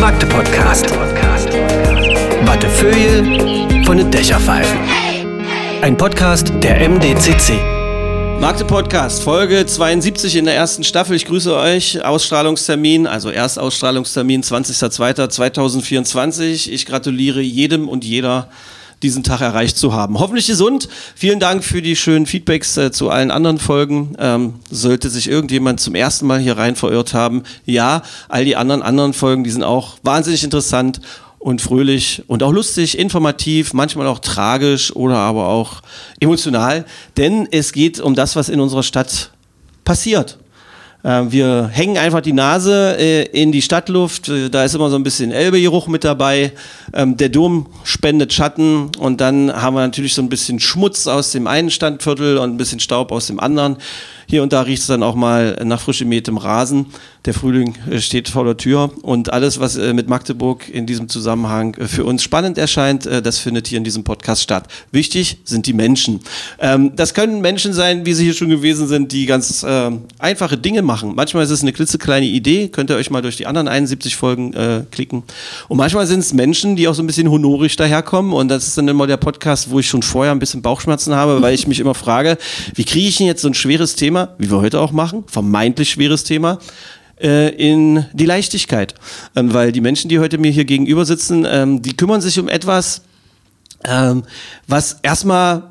Magde Podcast. Wattefeuille von den Dächerpfeifen. Ein Podcast der MDCC. Magde Podcast, Folge 72 in der ersten Staffel. Ich grüße euch. Ausstrahlungstermin, also Erstausstrahlungstermin 20.02.2024. Ich gratuliere jedem und jeder, diesen Tag erreicht zu haben. Hoffentlich gesund. Vielen Dank für die schönen Feedbacks äh, zu allen anderen Folgen. Ähm, sollte sich irgendjemand zum ersten Mal hier rein verirrt haben, ja, all die anderen anderen Folgen, die sind auch wahnsinnig interessant und fröhlich und auch lustig, informativ, manchmal auch tragisch oder aber auch emotional, denn es geht um das, was in unserer Stadt passiert. Äh, Wir hängen einfach die Nase äh, in die Stadtluft. Äh, Da ist immer so ein bisschen Elbegeruch mit dabei. Ähm, Der Dom spendet Schatten und dann haben wir natürlich so ein bisschen Schmutz aus dem einen Stadtviertel und ein bisschen Staub aus dem anderen. Hier und da riecht es dann auch mal nach frisch gemähtem Rasen. Der Frühling äh, steht vor der Tür und alles, was äh, mit Magdeburg in diesem Zusammenhang äh, für uns spannend erscheint, das findet hier in diesem Podcast statt. Wichtig sind die Menschen. Ähm, das können Menschen sein, wie sie hier schon gewesen sind, die ganz einfache Dinge machen. Manchmal ist es eine klitzekleine Idee, könnt ihr euch mal durch die anderen 71 Folgen klicken. Und manchmal sind es Menschen, die auch so ein bisschen honorig daherkommen und das ist dann immer der Podcast, wo ich schon vorher ein bisschen Bauchschmerzen habe, weil ich mich immer frage, wie kriege ich denn jetzt so ein schweres Thema, wie wir heute auch machen, vermeintlich schweres Thema, in die Leichtigkeit. Ähm, weil die Menschen, die heute mir hier gegenüber sitzen, ähm, die kümmern sich um etwas, ähm, was erstmal,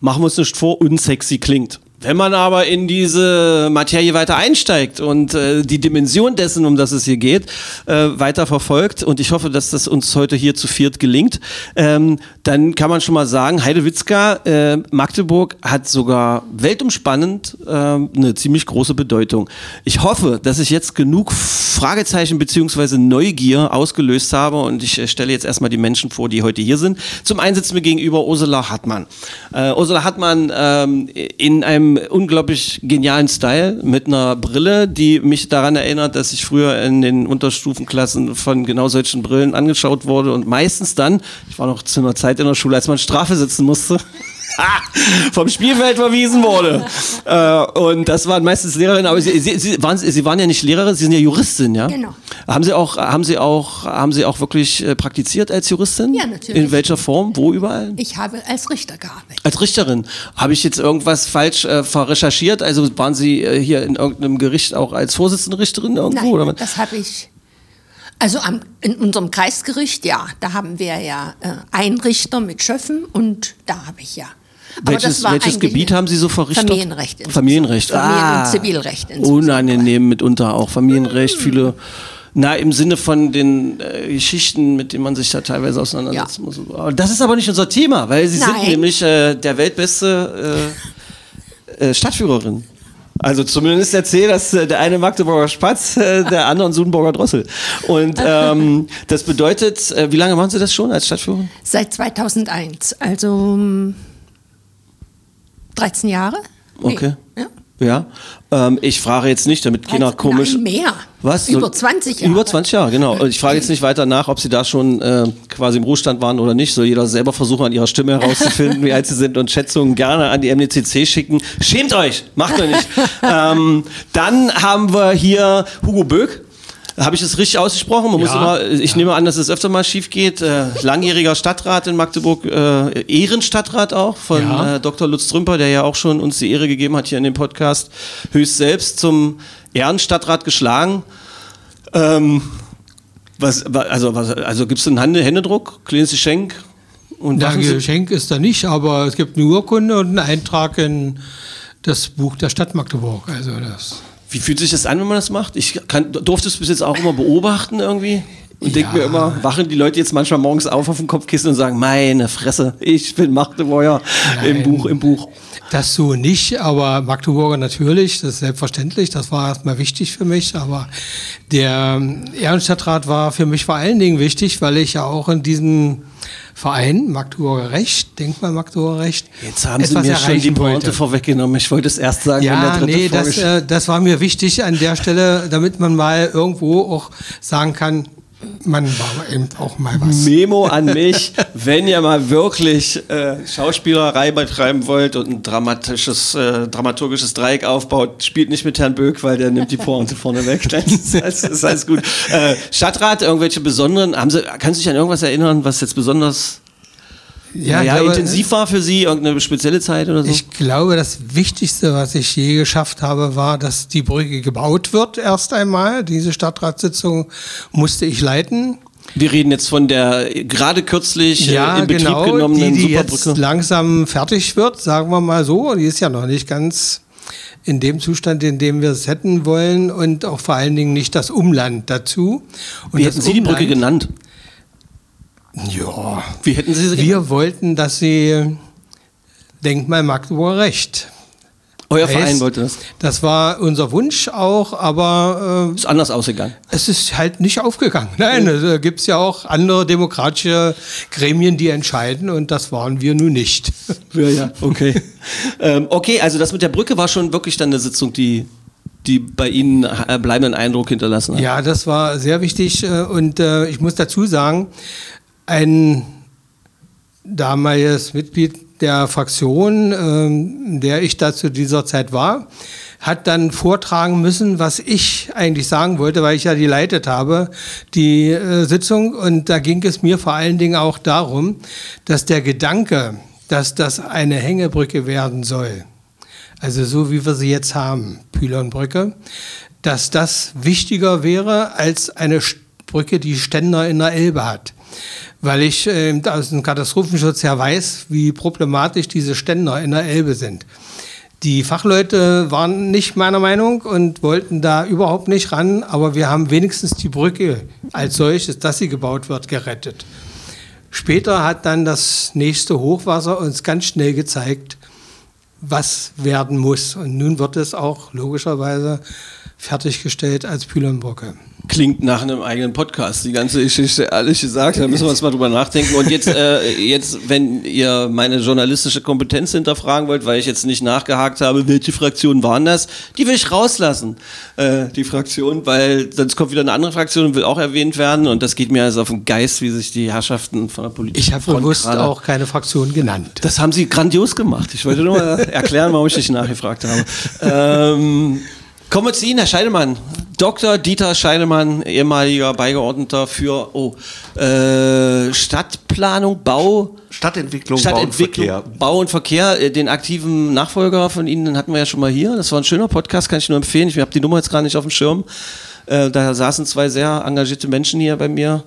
machen wir uns nicht vor, unsexy klingt. Wenn man aber in diese Materie weiter einsteigt und äh, die Dimension dessen, um das es hier geht, äh, weiter verfolgt, und ich hoffe, dass das uns heute hier zu viert gelingt, ähm, dann kann man schon mal sagen, Heidewitzka, äh, Magdeburg hat sogar weltumspannend äh, eine ziemlich große Bedeutung. Ich hoffe, dass ich jetzt genug Fragezeichen beziehungsweise Neugier ausgelöst habe und ich äh, stelle jetzt erstmal die Menschen vor, die heute hier sind. Zum einen sitzt mir gegenüber Ursula Hartmann. Äh, Ursula Hartmann ähm, in einem unglaublich genialen Style mit einer Brille, die mich daran erinnert, dass ich früher in den Unterstufenklassen von genau solchen Brillen angeschaut wurde und meistens dann, ich war noch zu einer Zeit in der Schule, als man Strafe sitzen musste, vom Spielfeld verwiesen wurde. äh, und das waren meistens Lehrerinnen, aber sie, sie, sie, waren, sie waren ja nicht Lehrerin, sie sind ja Juristin, ja? Genau. Haben Sie auch, haben Sie auch, haben Sie auch wirklich äh, praktiziert als Juristin? Ja, natürlich. In welcher Form? Wo überall? Ich habe als Richter gearbeitet. Als Richterin. Habe ich jetzt irgendwas falsch äh, verrecherchiert? Also waren Sie äh, hier in irgendeinem Gericht auch als Vorsitzende Richterin irgendwo? Nein, das habe ich. Also am, in unserem Kreisgericht, ja, da haben wir ja äh, einen Richter mit Schöffen und da habe ich ja. Aber Welches, das war welches Gebiet haben Sie so verrichtet? Familienrecht. Familienrecht. Familien- ah, und Zivilrecht. insgesamt. Unangenehm mitunter auch. Familienrecht, viele. Na, im Sinne von den äh, Geschichten, mit denen man sich da teilweise auseinandersetzen Ja. muss. Aber das ist aber nicht unser Thema, weil Sie sind Nein. nämlich äh, der weltbeste äh, äh, Stadtführerin. Also zumindest erzählt das äh, der eine Magdeburger Spatz, äh, der andere ein Sudenburger Drossel. Und ähm, das bedeutet, wie lange machen Sie das schon als Stadtführerin? Seit 2001, also ähm, 13 Jahre? Nee, Okay. Ja. Ähm, ich frage jetzt nicht, damit keiner Also, komisch. Nein, mehr. Was? Über So- 20 Jahre. Über 20 Jahre, genau. Und Ich frage jetzt nicht weiter nach, ob Sie da schon äh, quasi im Ruhestand waren oder nicht. Soll jeder selber versuchen, an ihrer Stimme herauszufinden, wie alt sie sind und Schätzungen gerne an die MDCC schicken. Schämt euch! Macht euch nicht. ähm, dann haben wir hier Hugo Böck. Habe ich das richtig ausgesprochen? Man muss Ja, immer, ich nehme an, dass es öfter mal schief geht. Äh, langjähriger Stadtrat in Magdeburg, äh, Ehrenstadtrat auch von Ja. äh, Dr. Lutz Trümper, der ja auch schon uns die Ehre gegeben hat hier in dem Podcast, höchst selbst zum Ehrenstadtrat geschlagen. Ähm, was, wa- also, was, also gibt es einen Hände, Händedruck, kleines Geschenk? Und Sie- Geschenk ist da nicht, aber es gibt eine Urkunde und einen Eintrag in das Buch der Stadt Magdeburg. Also das. Wie fühlt sich das an, wenn man das macht? Ich kann, durfte es bis jetzt auch immer beobachten irgendwie. Und denke mir immer, wachen die Leute jetzt manchmal morgens auf auf dem Kopfkissen und sagen, meine Fresse, ich bin Magdeburger im Nein. Buch, im Buch. Das so nicht, aber Magdeburger natürlich, das ist selbstverständlich, das war erstmal wichtig für mich, aber der ähm, Ehrenstadtrat war für mich vor allen Dingen wichtig, weil ich ja auch in diesem Verein Magdeburger Recht, Denkmal Magdeburger Recht, Jetzt haben Sie mir schon die Pointe wollte. vorweggenommen. Ich wollte es erst sagen, wenn der Ja, dritte nee, das, äh, das war mir wichtig an der Stelle, damit man mal irgendwo auch sagen kann, Man war eben auch mal was. Memo an mich, wenn ihr mal wirklich äh, Schauspielerei betreiben wollt und ein dramatisches, äh, dramaturgisches Dreieck aufbaut, spielt nicht mit Herrn Böck, weil der nimmt die Pointe vorne weg. Das ist, alles- gut. Äh, Stadtrat, irgendwelche besonderen, haben Sie, können Sie sich an irgendwas erinnern, was jetzt besonders ja, ich glaube, intensiv war für Sie, irgendeine spezielle Zeit oder so? Ich glaube, das Wichtigste, was ich je geschafft habe, war, dass die Brücke gebaut wird erst einmal. Diese Stadtratssitzung musste ich leiten. Wir reden jetzt von der gerade kürzlich äh, in Betrieb genau, die, genommenen die jetzt Superbrücke. langsam fertig wird, sagen wir mal so. Die ist ja noch nicht ganz in dem Zustand, in dem wir es hätten wollen und auch vor allen Dingen nicht das Umland dazu. Und Wie hätten Sie die Brücke Umland- genannt? Ja, Wie hätten Sie wir wollten, dass sie Denkmal Magdeburger Recht. Euer heißt. Verein wollte das. Das war unser Wunsch auch, aber äh, Ist anders ausgegangen. es ist halt nicht aufgegangen. Nein, da gibt es ja auch andere demokratische Gremien, die entscheiden und das waren wir nun nicht. Ja, ja, okay. ähm, okay, also das mit der Brücke war schon wirklich dann eine Sitzung, die, die bei Ihnen äh, bleibenden Eindruck hinterlassen hat. Ja, das war sehr wichtig äh, und äh, ich muss dazu sagen, ein damaliges Mitglied der Fraktion, ähm, der ich da zu dieser Zeit war, hat dann vortragen müssen, was ich eigentlich sagen wollte, weil ich ja die leitet habe, die äh, Sitzung. Und da ging es mir vor allen Dingen auch darum, dass der Gedanke, dass das eine Hängebrücke werden soll, also so wie wir sie jetzt haben, Pylonbrücke, dass das wichtiger wäre als eine Brücke, die Ständer in der Elbe hat. Weil ich äh, aus dem Katastrophenschutz her weiß, wie problematisch diese Ständer in der Elbe sind. Die Fachleute waren nicht meiner Meinung und wollten da überhaupt nicht ran, aber wir haben wenigstens die Brücke als solches, dass sie gebaut wird, gerettet. Später hat dann das nächste Hochwasser uns ganz schnell gezeigt, was werden muss. Und nun wird es auch logischerweise fertiggestellt als Pylonbrücke. Klingt nach einem eigenen Podcast, die ganze Geschichte, ehrlich gesagt. Da müssen wir uns mal drüber nachdenken. Und jetzt, äh, jetzt, wenn ihr meine journalistische Kompetenz hinterfragen wollt, weil ich jetzt nicht nachgehakt habe, welche Fraktionen waren das, die will ich rauslassen, äh, die Fraktion, weil sonst kommt wieder eine andere Fraktion und will auch erwähnt werden. Und das geht mir also auf den Geist, wie sich die Herrschaften von der Politik. Ich habe bewusst auch keine Fraktion genannt. Das haben sie grandios gemacht. Ich wollte nur mal erklären, warum ich dich nachgefragt habe. Ähm, kommen wir zu Ihnen, Herr Scheidemann. Dr. Dieter Scheidemann, ehemaliger Beigeordneter für oh, äh, Stadtplanung, Bau, Stadtentwicklung, Stadtentwicklung, Bau und Verkehr. Bau und Verkehr. Äh, Den aktiven Nachfolger von Ihnen den hatten wir ja schon mal hier. Das war ein schöner Podcast, kann ich nur empfehlen. Ich habe die Nummer jetzt gerade nicht auf dem Schirm. Äh, da saßen zwei sehr engagierte Menschen hier bei mir.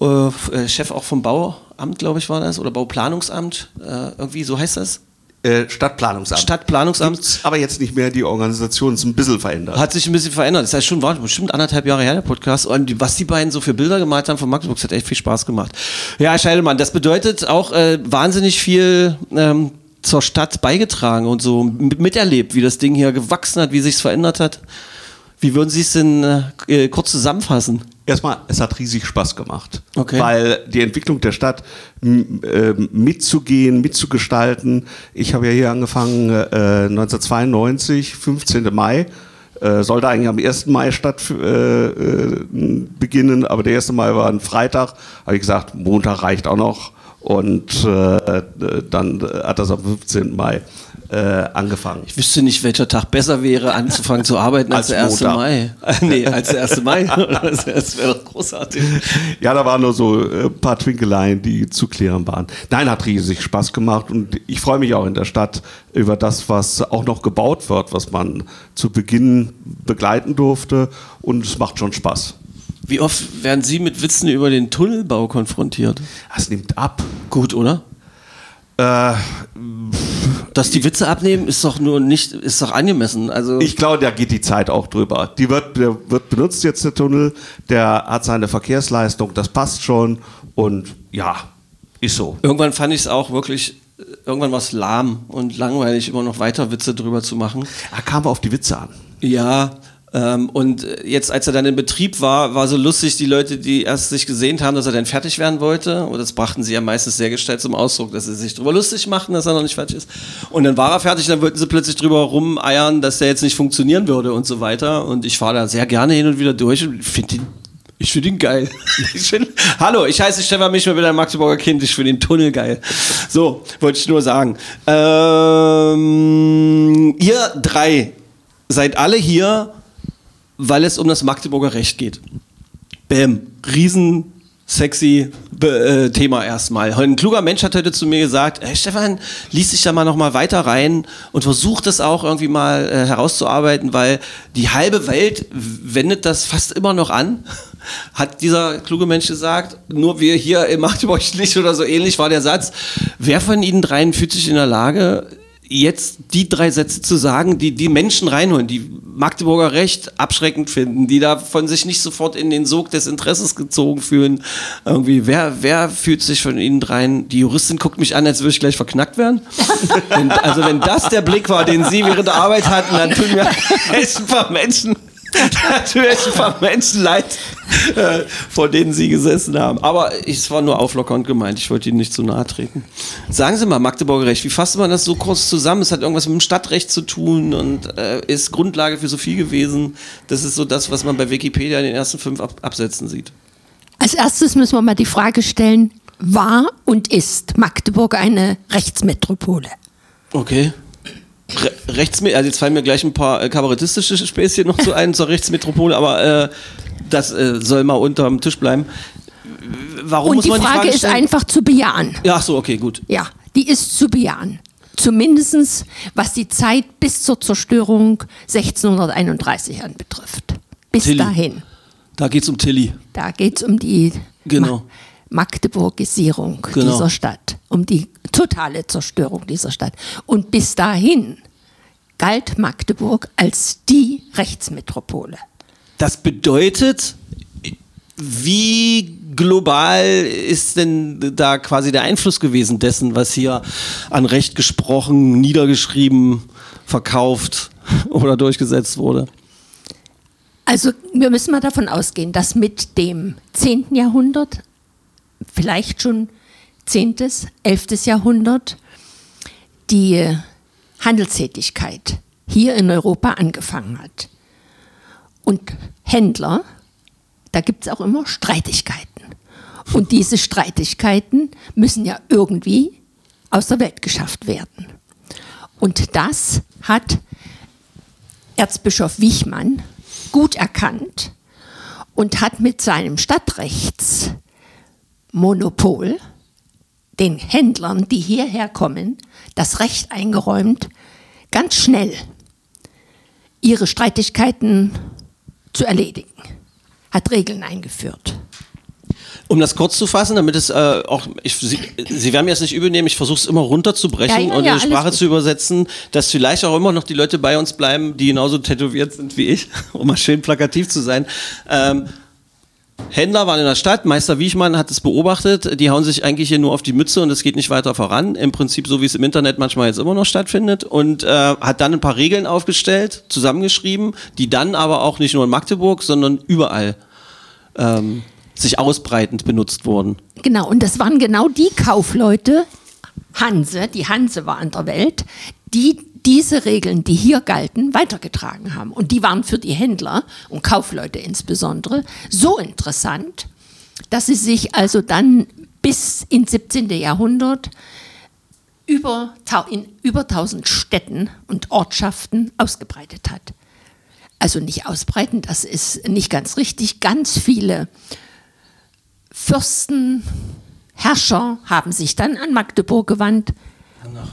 Äh, Chef auch vom Bauamt, glaube ich, war das, oder Bauplanungsamt. Äh, irgendwie, so heißt das. Äh, Stadtplanungsamt. Stadtplanungsamt. Gibt's aber jetzt nicht mehr, die Organisation ist ein bisschen verändert. Hat sich ein bisschen verändert. Das heißt schon, war bestimmt anderthalb Jahre her, der Podcast. Und was die beiden so für Bilder gemalt haben von Magdeburg, das hat echt viel Spaß gemacht. Ja, Herr Scheidemann, das bedeutet auch äh, wahnsinnig viel ähm, zur Stadt beigetragen und so miterlebt, wie das Ding hier gewachsen hat, wie sich's verändert hat. Wie würden Sie es denn äh, kurz zusammenfassen? Erstmal, es hat riesig Spaß gemacht. Okay. Weil die Entwicklung der Stadt äh, mitzugehen, mitzugestalten. Ich habe ja hier angefangen äh, 1992, 15. Mai. Äh, sollte eigentlich am 1. Mai statt äh, äh, beginnen, aber der 1. Mai war ein Freitag. Habe ich gesagt, Montag reicht auch noch. Und dann hat das am 15. Mai äh, angefangen. Ich wüsste nicht, welcher Tag besser wäre, anzufangen zu arbeiten als, Als der 1. Montag. Mai. nee, als der 1. Mai. Das, das wäre doch großartig. Ja, da waren nur so äh, ein paar Twinkeleien, die zu klären waren. Nein, hat riesig Spaß gemacht und ich freue mich auch in der Stadt über das, was auch noch gebaut wird, was man zu Beginn begleiten durfte und es macht schon Spaß. Wie oft werden Sie mit Witzen über den Tunnelbau konfrontiert? Es nimmt ab. Gut, oder? Äh, Dass die Witze abnehmen, ist doch nur nicht, ist doch angemessen. Also ich glaube, da geht die Zeit auch drüber. Die wird, der wird benutzt jetzt, der Tunnel, der hat seine Verkehrsleistung, das passt schon und ja, ist so. irgendwann fand ich es auch wirklich, irgendwann war es lahm und langweilig, immer noch weiter Witze drüber zu machen. Da kam auf die Witze an. Ja, ähm, und jetzt, als er dann in Betrieb war, war so lustig, die Leute, die erst sich gesehen haben, dass er dann fertig werden wollte, und das brachten sie ja meistens sehr gestellt zum Ausdruck, dass sie sich drüber lustig machten, dass er noch nicht fertig ist. Und dann war er fertig, dann wollten sie plötzlich drüber rumeiern, dass der jetzt nicht funktionieren würde und so weiter. Und ich fahre da sehr gerne hin und wieder durch und finde ihn Ich finde ihn geil. Ich find, hallo, ich heiße Stefan Michel, bin ein Magdeburger Kind. Ich finde den Tunnel geil. So, wollte ich nur sagen. Ähm, ihr drei seid alle hier, weil es um das Magdeburger Recht geht. Bäm. Riesen sexy äh, Thema erstmal. Ein kluger Mensch hat heute zu mir gesagt, hey Stefan, lies dich da mal noch mal weiter rein und versuch das auch irgendwie mal äh, herauszuarbeiten, weil die halbe Welt wendet das fast immer noch an, hat dieser kluge Mensch gesagt. Nur wir hier im Magdeburg nicht oder so ähnlich war der Satz. Wer von Ihnen dreien fühlt sich in der Lage, jetzt die drei Sätze zu sagen, die die Menschen reinholen, die Magdeburger Recht abschreckend finden, die da von sich nicht sofort in den Sog des Interesses gezogen fühlen. Irgendwie, wer, wer fühlt sich von Ihnen dreien? Die Juristin guckt mich an, als würde ich gleich verknackt werden. wenn, also wenn das der Blick war, den Sie während der Arbeit hatten, dann tun mir echt ein paar Menschen natürlich ein paar Menschen leid, äh, vor denen Sie gesessen haben. Aber es war nur auflockernd gemeint. Ich wollte Ihnen nicht zu nahe treten. Sagen Sie mal, Magdeburger Recht, wie fasst man das so kurz zusammen? Es hat irgendwas mit dem Stadtrecht zu tun und äh, ist Grundlage für so viel gewesen. Das ist so das, was man bei Wikipedia in den ersten fünf Ab Absätzen sieht. Als erstes müssen wir mal die Frage stellen, war und ist Magdeburg eine Rechtsmetropole? Okay. Re Rechtsme also jetzt fallen mir gleich ein paar äh, kabarettistische Späßchen noch zu ein zur Rechtsmetropole, aber äh, das äh, soll mal unterm Tisch bleiben. Warum und muss die man Frage, die Frage ist stellen? einfach zu bejahen. Ja, ach so, okay, gut. Ja, die ist zu bejahen. Zumindest was die Zeit bis zur Zerstörung 1631 anbetrifft. Bis Tilly. dahin. Da geht's um Tilly. Da geht es um die Genau. Ma Magdeburgisierung Genau. dieser Stadt, um die totale Zerstörung dieser Stadt. Und bis dahin galt Magdeburg als die Rechtsmetropole. Das bedeutet, wie global ist denn da quasi der Einfluss gewesen dessen, was hier an Recht gesprochen, niedergeschrieben, verkauft oder durchgesetzt wurde? Also wir müssen mal davon ausgehen, dass mit dem 10. Jahrhundert, vielleicht schon 10., 11. Jahrhundert, die Handelstätigkeit hier in Europa angefangen hat. Und Händler, da gibt es auch immer Streitigkeiten. Und diese Streitigkeiten müssen ja irgendwie aus der Welt geschafft werden. Und das hat Erzbischof Wichmann gut erkannt und hat mit seinem Stadtrechtsmonopol den Händlern, die hierher kommen, das Recht eingeräumt, ganz schnell ihre Streitigkeiten zu erledigen. Hat Regeln eingeführt. Um das kurz zu fassen, damit es äh, auch, ich, Sie, Sie werden mir das nicht übel nehmen, ich versuche es immer runterzubrechen Ja, ja, und ja, in die alles Sprache gut. zu übersetzen, dass vielleicht auch immer noch die Leute bei uns bleiben, die genauso tätowiert sind wie ich, um mal schön plakativ zu sein. Ähm, Händler waren in der Stadt, Meister Wiechmann hat es beobachtet, die hauen sich eigentlich hier nur auf die Mütze und es geht nicht weiter voran. Im Prinzip so, wie es im Internet manchmal jetzt immer noch stattfindet. Und äh, hat dann ein paar Regeln aufgestellt, zusammengeschrieben, die dann aber auch nicht nur in Magdeburg, sondern überall ähm, sich ausbreitend benutzt wurden. Genau, und das waren genau die Kaufleute, Hanse, die Hanse war an der Welt, die diese Regeln, die hier galten, weitergetragen haben. Und die waren für die Händler und Kaufleute insbesondere so interessant, dass sie sich also dann bis ins 17. Jahrhundert über, in über 1000 Städten und Ortschaften ausgebreitet hat. Also nicht ausbreiten, das ist nicht ganz richtig. Ganz viele Fürsten, Herrscher haben sich dann an Magdeburg gewandt,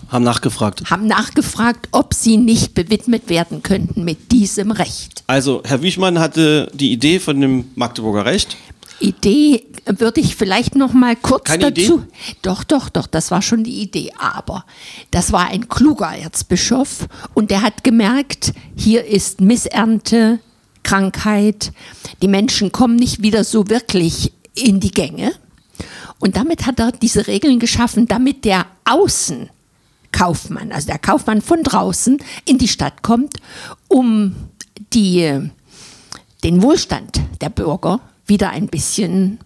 Haben nachgefragt. haben nachgefragt, ob sie nicht bewidmet werden könnten mit diesem Recht. Also, Herr Wichmann hatte die Idee von dem Magdeburger Recht. Idee würde ich vielleicht noch mal kurz Keine dazu. Idee? Doch, doch, doch, das war schon die Idee. Aber das war ein kluger Erzbischof und der hat gemerkt, hier ist Missernte, Krankheit, die Menschen kommen nicht wieder so wirklich in die Gänge. Und damit hat er diese Regeln geschaffen, damit der Außenkaufmann, also der Kaufmann von draußen, in die Stadt kommt, um die, den Wohlstand der Bürger wieder ein bisschen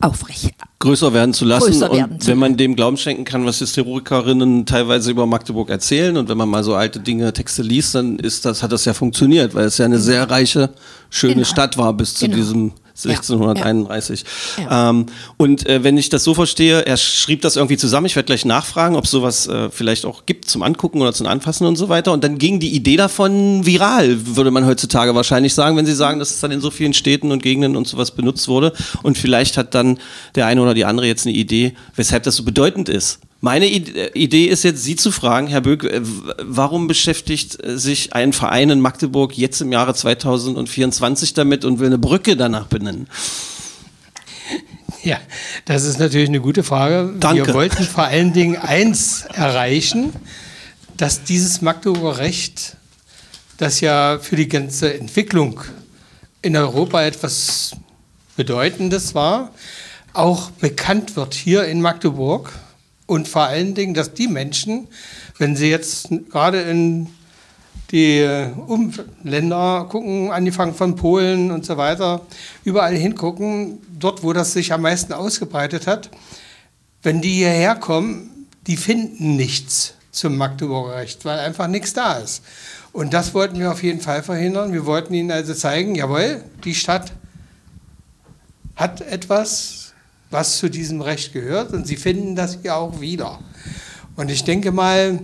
aufrecht. größer werden zu lassen. Größer werden und zu wenn man dem Glauben schenken kann, was Historikerinnen teilweise über Magdeburg erzählen und wenn man mal so alte Dinge, Texte liest, dann ist das, hat das ja funktioniert, weil es ja eine sehr reiche, schöne Genau. Stadt war bis zu Genau. diesem 1631. Ja. Ähm, und äh, wenn ich das so verstehe, er schrieb das irgendwie zusammen. Ich werde gleich nachfragen, ob es sowas äh, vielleicht auch gibt zum Angucken oder zum Anfassen und so weiter. Und dann ging die Idee davon viral, würde man heutzutage wahrscheinlich sagen, wenn Sie sagen, dass es dann in so vielen Städten und Gegenden und sowas benutzt wurde. Und vielleicht hat dann der eine oder die andere jetzt eine Idee, weshalb das so bedeutend ist. Meine äh, Idee ist jetzt, Sie zu fragen, Herr Böck, äh, warum beschäftigt äh, sich ein Verein in Magdeburg jetzt im Jahre 2024 damit und will eine Brücke danach benennen? Ja, das ist natürlich eine gute Frage. Danke. Wir wollten vor allen Dingen eins erreichen, dass dieses Magdeburger Recht, das ja für die ganze Entwicklung in Europa etwas Bedeutendes war, auch bekannt wird hier in Magdeburg. Und vor allen Dingen, dass die Menschen, wenn sie jetzt gerade in die äh, Umländer gucken, angefangen von Polen und so weiter, überall hingucken, dort, wo das sich am meisten ausgebreitet hat. Wenn die hierher kommen, die finden nichts zum Magdeburger Recht, weil einfach nichts da ist. Und das wollten wir auf jeden Fall verhindern. Wir wollten ihnen also zeigen, jawohl, die Stadt hat etwas, was zu diesem Recht gehört und sie finden das hier auch wieder. Und ich denke mal,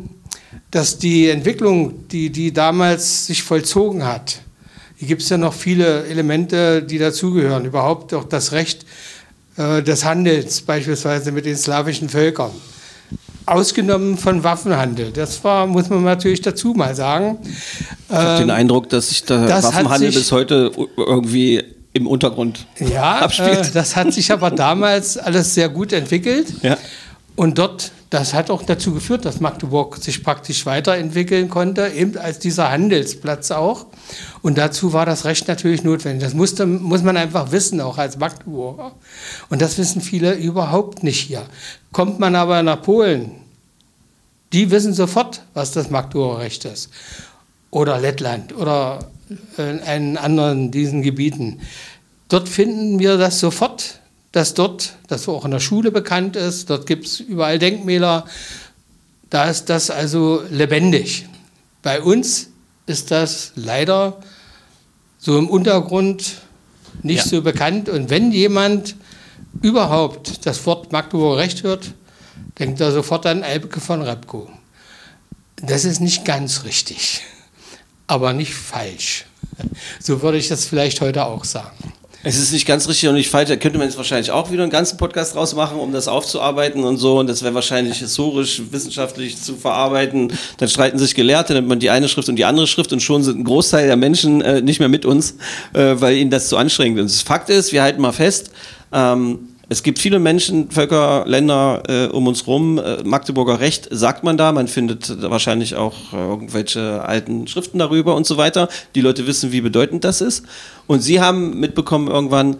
dass die Entwicklung, die, die damals sich vollzogen hat, hier gibt es ja noch viele Elemente, die dazugehören. Überhaupt auch das Recht äh, des Handels, beispielsweise mit den slawischen Völkern. Ausgenommen von Waffenhandel. Das war, muss man natürlich dazu mal sagen. Ich habe den Eindruck, dass sich der Ähm, Waffenhandel sich- bis heute irgendwie im Untergrund Ja, abspielt. äh, das hat sich aber damals alles sehr gut entwickelt. Ja. Und dort, das hat auch dazu geführt, dass Magdeburg sich praktisch weiterentwickeln konnte, eben als dieser Handelsplatz auch. Und dazu war das Recht natürlich notwendig. Das musste, muss man einfach wissen, auch als Magdeburger. Und das wissen viele überhaupt nicht hier. Kommt man aber nach Polen, die wissen sofort, was das Magdeburger Recht ist. Oder Lettland oder einen anderen diesen Gebieten. Dort finden wir das sofort, dass dort, das auch in der Schule bekannt ist, dort gibt es überall Denkmäler, da ist das also lebendig. Bei uns ist das leider so im Untergrund nicht Ja. so bekannt. Und wenn jemand überhaupt das Wort Magdeburger Recht hört, denkt er sofort an Elbeke von Repko. Das ist nicht ganz richtig, aber nicht falsch. So würde ich das vielleicht heute auch sagen. Es ist nicht ganz richtig und nicht falsch. Da könnte man jetzt wahrscheinlich auch wieder einen ganzen Podcast draus machen, um das aufzuarbeiten und so. Und das wäre wahrscheinlich historisch, wissenschaftlich zu verarbeiten. Dann streiten sich Gelehrte, dann nimmt man die eine Schrift und die andere Schrift und schon sind ein Großteil der Menschen äh, nicht mehr mit uns, äh, weil ihnen das zu anstrengend ist. Fakt ist, wir halten mal fest, ähm, es gibt viele Menschen, Völker, Länder äh, um uns rum. Äh, Magdeburger Recht sagt man da. Man findet wahrscheinlich auch äh, irgendwelche alten Schriften darüber und so weiter. Die Leute wissen, wie bedeutend das ist. Und sie haben mitbekommen irgendwann,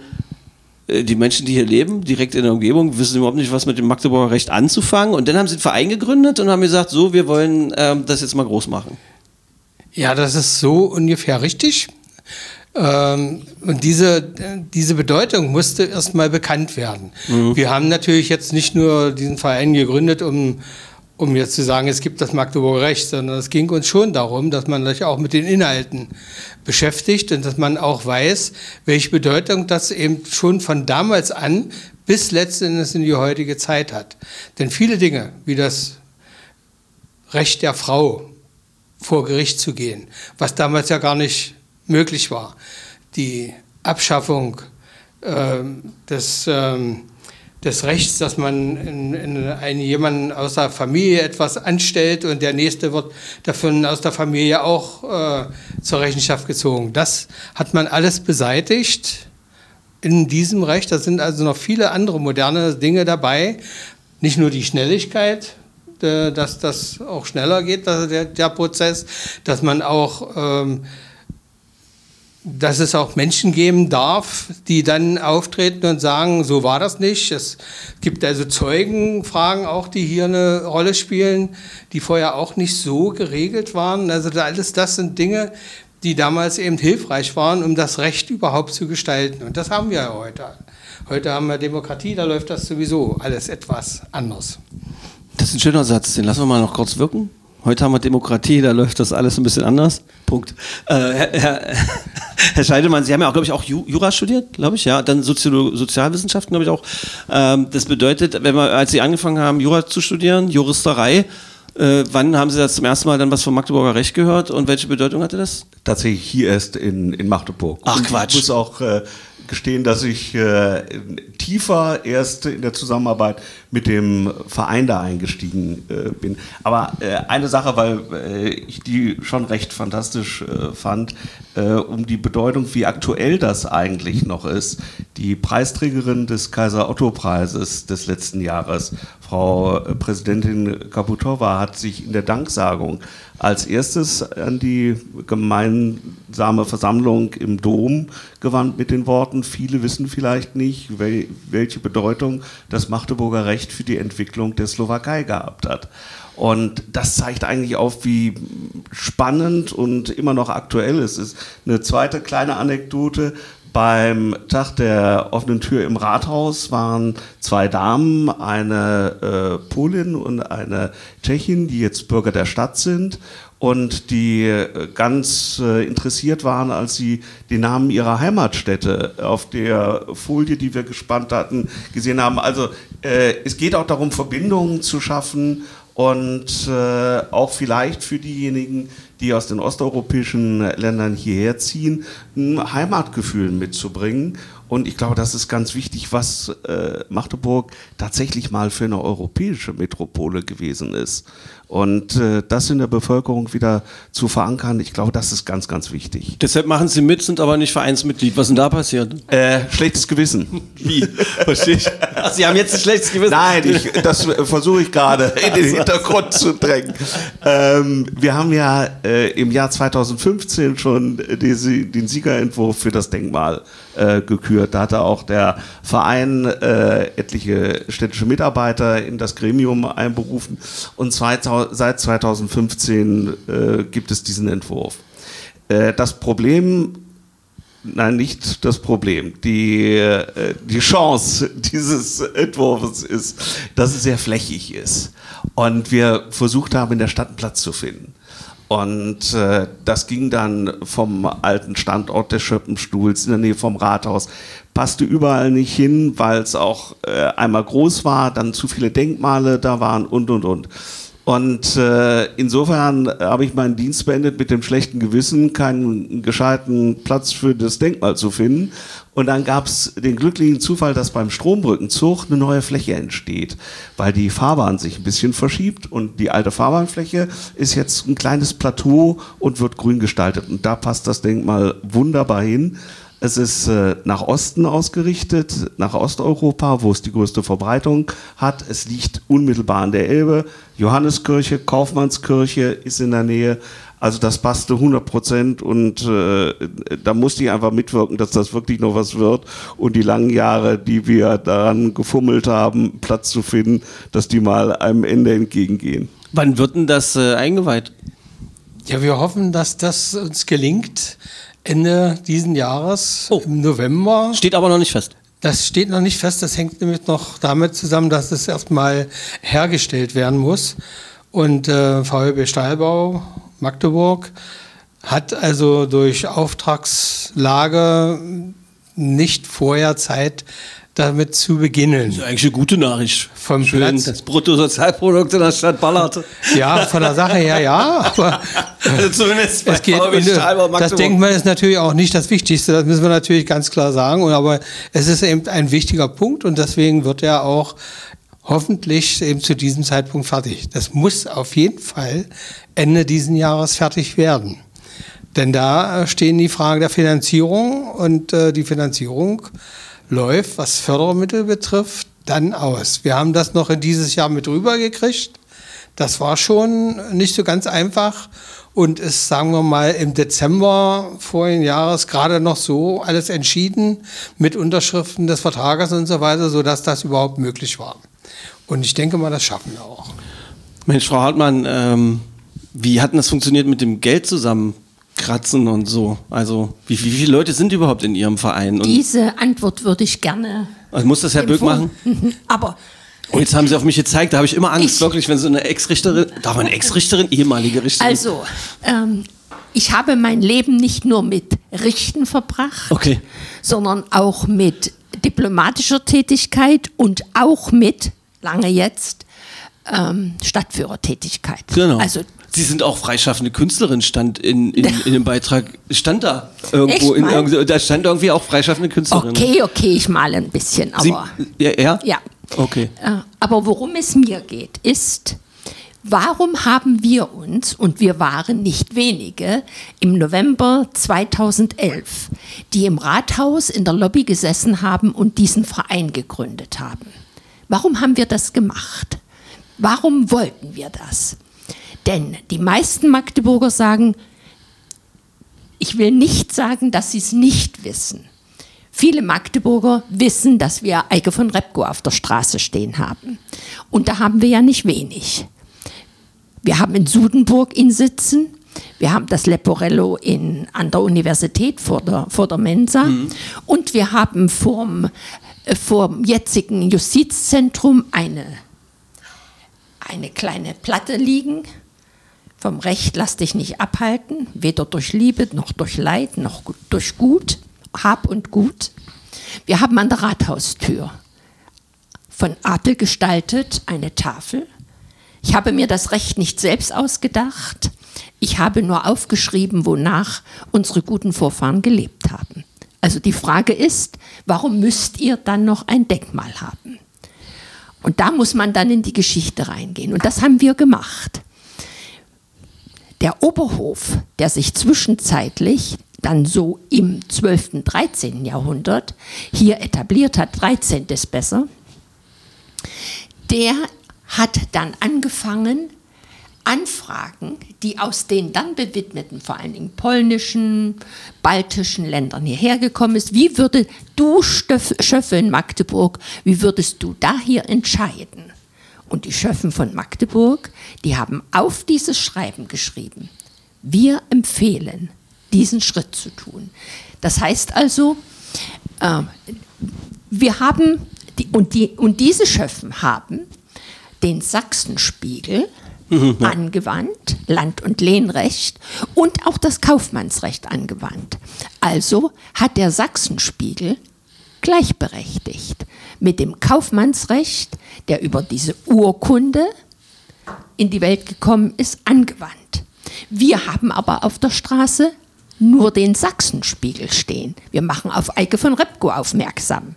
äh, die Menschen, die hier leben, direkt in der Umgebung, wissen überhaupt nicht, was mit dem Magdeburger Recht anzufangen. Und dann haben sie einen Verein gegründet und haben gesagt, so, wir wollen ähm, das jetzt mal groß machen. Ja, das ist so ungefähr richtig. Ähm, und diese, diese Bedeutung musste erstmal bekannt werden. Wir haben natürlich jetzt nicht nur diesen Verein gegründet, um, um jetzt zu sagen, es gibt das Magdeburger Recht, sondern es ging uns schon darum, dass man sich auch mit den Inhalten beschäftigt und dass man auch weiß, welche Bedeutung das eben schon von damals an bis letztendlich in die heutige Zeit hat. Denn viele Dinge, wie das Recht der Frau, vor Gericht zu gehen, was damals ja gar nicht möglich war. Die Abschaffung ähm, des, ähm, des Rechts, dass man in, in einen, jemanden aus der Familie etwas anstellt und der Nächste wird davon aus der Familie auch äh, zur Rechenschaft gezogen. Das hat man alles beseitigt in diesem Recht. Da sind also noch viele andere moderne Dinge dabei. Nicht nur die Schnelligkeit, äh, dass das auch schneller geht, der, der Prozess, dass man auch, ähm, dass es auch Menschen geben darf, die dann auftreten und sagen, so war das nicht. Es gibt also Zeugenfragen auch, die hier eine Rolle spielen, die vorher auch nicht so geregelt waren. Also alles das sind Dinge, die damals eben hilfreich waren, um das Recht überhaupt zu gestalten. Und das haben wir ja heute. Heute haben wir Demokratie, da läuft das sowieso alles etwas anders. Das ist ein schöner Satz, den lassen wir mal noch kurz wirken. Heute haben wir Demokratie, da läuft das alles ein bisschen anders. Punkt. Äh, Herr, Herr, Herr Scheidemann, Sie haben ja auch, glaube ich, auch Ju- Jura studiert, glaube ich, ja. Dann Soziolo Sozialwissenschaften, glaube ich, auch. Ähm, das bedeutet, wenn wir, als Sie angefangen haben, Jura zu studieren, Juristerei, äh, wann haben Sie das zum ersten Mal dann was vom Magdeburger Recht gehört und welche Bedeutung hatte das? Tatsächlich hier erst in, in Magdeburg. Ach, Und Quatsch. Ich muss auch äh, gestehen, dass ich äh, tiefer erst in der Zusammenarbeit mit dem Verein da eingestiegen äh, bin. Aber äh, eine Sache, weil äh, ich die schon recht fantastisch äh, fand, äh, um die Bedeutung, wie aktuell das eigentlich noch ist. Die Preisträgerin des Kaiser Otto Preises des letzten Jahres, Frau äh, Präsidentin Kaputova, hat sich in der Danksagung als erstes an die gemeinsame Versammlung im Dom gewandt mit den Worten, viele wissen vielleicht nicht, welche Bedeutung das Magdeburger Recht für die Entwicklung der Slowakei gehabt hat. Und das zeigt eigentlich auf, wie spannend und immer noch aktuell es ist. Eine zweite kleine Anekdote. Beim Tag der offenen Tür im Rathaus waren zwei Damen, eine äh, Polin und eine Tschechin, die jetzt Bürger der Stadt sind und die äh, ganz äh, interessiert waren, als sie den Namen ihrer Heimatstätte auf der Folie, die wir gespannt hatten, gesehen haben. Also äh, es geht auch darum, Verbindungen zu schaffen und äh, auch vielleicht für diejenigen, die aus den osteuropäischen Ländern hierher ziehen, ein Heimatgefühl mitzubringen. Und ich glaube, das ist ganz wichtig, was äh, Magdeburg tatsächlich mal für eine europäische Metropole gewesen ist. Und äh, das in der Bevölkerung wieder zu verankern, ich glaube, das ist ganz, ganz wichtig. Deshalb machen Sie mit, sind aber nicht Vereinsmitglied. Was ist denn da passiert? Äh, schlechtes Gewissen. Wie? Verstehe ich. Ach, Sie haben jetzt ein schlechtes Gewissen. Nein, ich, das versuche ich gerade in den Hintergrund zu drängen. Ähm, wir haben ja äh, im Jahr 2015 schon die, den Siegerentwurf für das Denkmal äh, gekürt. Da hatte auch der Verein äh, etliche städtische Mitarbeiter in das Gremium einberufen und 2000, seit 2015 äh, gibt es diesen Entwurf. Äh, das Problem Nein, nicht das Problem. Die, äh, die Chance dieses Entwurfs ist, dass es sehr flächig ist. Und wir versucht haben, in der Stadt einen Platz zu finden. Und äh, das ging dann vom alten Standort des Schöppenstuhls in der Nähe vom Rathaus. Passte überall nicht hin, weil es auch äh, einmal groß war, dann zu viele Denkmale da waren und, und, und. Und äh, insofern habe ich meinen Dienst beendet mit dem schlechten Gewissen, keinen gescheiten Platz für das Denkmal zu finden. Und dann gab es den glücklichen Zufall, dass beim Strombrückenzug eine neue Fläche entsteht, weil die Fahrbahn sich ein bisschen verschiebt und die alte Fahrbahnfläche ist jetzt ein kleines Plateau und wird grün gestaltet. Und da passt das Denkmal wunderbar hin. Es ist äh, nach Osten ausgerichtet, nach Osteuropa, wo es die größte Verbreitung hat. Es liegt unmittelbar an der Elbe. Johanneskirche, Kaufmannskirche ist in der Nähe. Also das passte 100 Prozent und äh, da musste ich einfach mitwirken, dass das wirklich noch was wird und die langen Jahre, die wir daran gefummelt haben, Platz zu finden, dass die mal einem Ende entgegengehen. Wann wird denn das äh, eingeweiht? Ja, wir hoffen, dass das uns gelingt. Ende diesen Jahres, Oh. im November. Steht aber noch nicht fest. Das steht noch nicht fest. Das hängt nämlich noch damit zusammen, dass es erstmal hergestellt werden muss. Und äh, VLB Stahlbau Magdeburg hat also durch Auftragslage nicht vorher Zeit, damit zu beginnen. Das ist eigentlich eine gute Nachricht. Vom Schön, Platz. das Bruttosozialprodukt in der Stadt ballert. Ja, von der Sache her ja, aber Also zumindest bei es geht, und, das. Denkmal ist natürlich auch nicht das Wichtigste, das müssen wir natürlich ganz klar sagen. Und aber es ist eben ein wichtiger Punkt und deswegen wird er auch hoffentlich eben zu diesem Zeitpunkt fertig. Das muss auf jeden Fall Ende diesen Jahres fertig werden. Denn da äh, stehen die Fragen der Finanzierung und äh, die Finanzierung läuft, was Fördermittel betrifft, dann aus. Wir haben das noch in dieses Jahr mit rübergekriegt. Das war schon nicht so ganz einfach und ist, sagen wir mal, im Dezember vorigen Jahres gerade noch so alles entschieden mit Unterschriften des Vertrages und so weiter, sodass das überhaupt möglich war. Und ich denke mal, das schaffen wir auch. Mensch, Frau Hartmann, ähm, wie hat denn das funktioniert mit dem Geld zusammenkratzen und so? Also, wie, wie viele Leute sind überhaupt in Ihrem Verein? Und Diese Antwort würde ich gerne. also muss das Herr Böck machen? Aber Oh, jetzt haben Sie auf mich gezeigt, da habe ich immer Angst, Ich- wirklich, wenn so eine Ex-Richterin, darf man Ex-Richterin, ehemalige Richterin? Also, ähm, ich habe mein Leben nicht nur mit Richten verbracht, Okay. sondern auch mit diplomatischer Tätigkeit und auch mit, lange jetzt, ähm, Stadtführertätigkeit. Genau. Also Sie sind auch freischaffende Künstlerin, stand in, in, in dem Beitrag, stand da irgendwo, in irgendwo, da stand irgendwie auch freischaffende Künstlerin. okay, okay, ich male ein bisschen, Sie, aber ja, ja? ja. Okay. Äh, Aber worum es mir geht, ist, warum haben wir uns, und wir waren nicht wenige, im November 2011, die im Rathaus in der Lobby gesessen haben und diesen Verein gegründet haben? Warum haben wir das gemacht? Warum wollten wir das? Denn die meisten Magdeburger sagen, ich will nicht sagen, dass sie es nicht wissen. Viele Magdeburger wissen, dass wir Eike von Repko auf der Straße stehen haben. Und da haben wir ja nicht wenig. Wir haben in Sudenburg ihn sitzen. Wir haben das Leporello in, an der Universität vor der, vor der Mensa. Und wir haben vorm, äh, vorm jetzigen Justizzentrum eine, eine kleine Platte liegen. Vom Recht lass dich nicht abhalten, weder durch Liebe noch durch Leid noch durch Gut, Hab und Gut. Wir haben an der Rathaustür von Apel gestaltet eine Tafel. Ich habe mir das Recht nicht selbst ausgedacht. Ich habe nur aufgeschrieben, wonach unsere guten Vorfahren gelebt haben. Also die Frage ist, warum müsst ihr dann noch ein Denkmal haben? Und da muss man dann in die Geschichte reingehen. Und das haben wir gemacht. Der Oberhof, der sich zwischenzeitlich dann so im 12., 13. Jahrhundert hier etabliert hat, 13. ist besser, der hat dann angefangen, Anfragen, die aus den dann bewidmeten, vor allen Dingen polnischen, baltischen Ländern hierher gekommen ist, wie würde du, Stöff- Schöffe in Magdeburg, wie würdest du da hier entscheiden? Und die Schöffen von Magdeburg, die haben auf dieses Schreiben geschrieben, wir empfehlen, diesen Schritt zu tun. Das heißt also, äh, wir haben, die, und, die, und diese Schöffen haben den Sachsenspiegel angewandt, Land- und Lehnrecht und auch das Kaufmannsrecht angewandt. Also hat der Sachsenspiegel gleichberechtigt mit dem Kaufmannsrecht, der über diese Urkunde in die Welt gekommen ist, angewandt. Wir haben aber auf der Straße nur den Sachsenspiegel stehen. Wir machen auf Eike von Repko aufmerksam.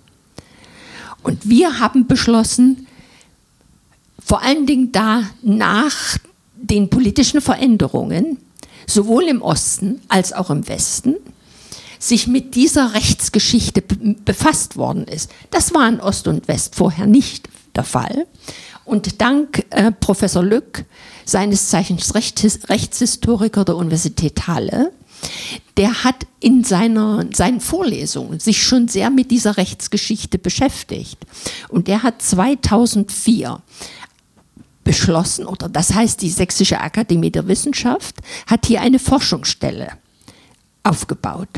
Und wir haben beschlossen, vor allen Dingen da nach den politischen Veränderungen, sowohl im Osten als auch im Westen, sich mit dieser Rechtsgeschichte be- befasst worden ist. Das war in Ost und West vorher nicht der Fall. Und dank äh, Professor Lück, seines Zeichens Rechtshis Rechtshistoriker der Universität Halle, der hat in seiner, seinen Vorlesungen sich schon sehr mit dieser Rechtsgeschichte beschäftigt. Und der hat 2004 beschlossen, oder das heißt, die Sächsische Akademie der Wissenschaft hat hier eine Forschungsstelle aufgebaut.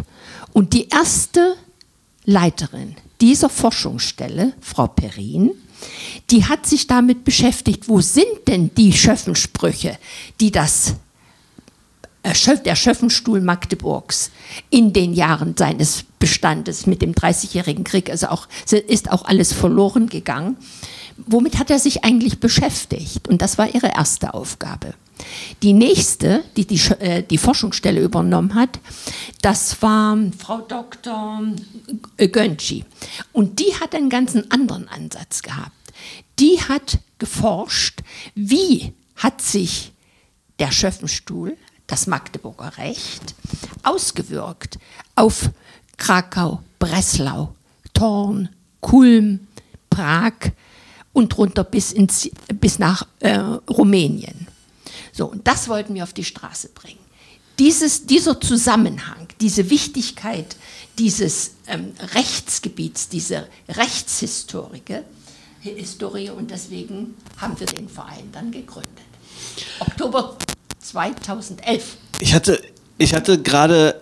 Und die erste Leiterin dieser Forschungsstelle, Frau Perrin, die hat sich damit beschäftigt, wo sind denn die Schöffensprüche, die das äh, der Schöffenstuhl Magdeburgs in den Jahren seines Bestandes mit dem Dreißigjährigen Krieg, also auch, ist auch alles verloren gegangen. Womit hat er sich eigentlich beschäftigt? Und das war ihre erste Aufgabe. Die nächste, die die, äh, die Forschungsstelle übernommen hat, das war Frau Dr. Gönci. Und die hat einen ganz anderen Ansatz gehabt. Die hat geforscht, wie hat sich der Schöffenstuhl, das Magdeburger Recht, ausgewirkt auf Krakau, Breslau, Thorn, Kulm, Prag und runter bis, ins, bis nach äh, Rumänien. So, und das wollten wir auf die Straße bringen. Dieses, dieser Zusammenhang, diese Wichtigkeit dieses ähm, Rechtsgebiets, diese Rechtshistorie, Historie, und deswegen haben wir den Verein dann gegründet. Oktober 2011. Ich hatte, ich hatte gerade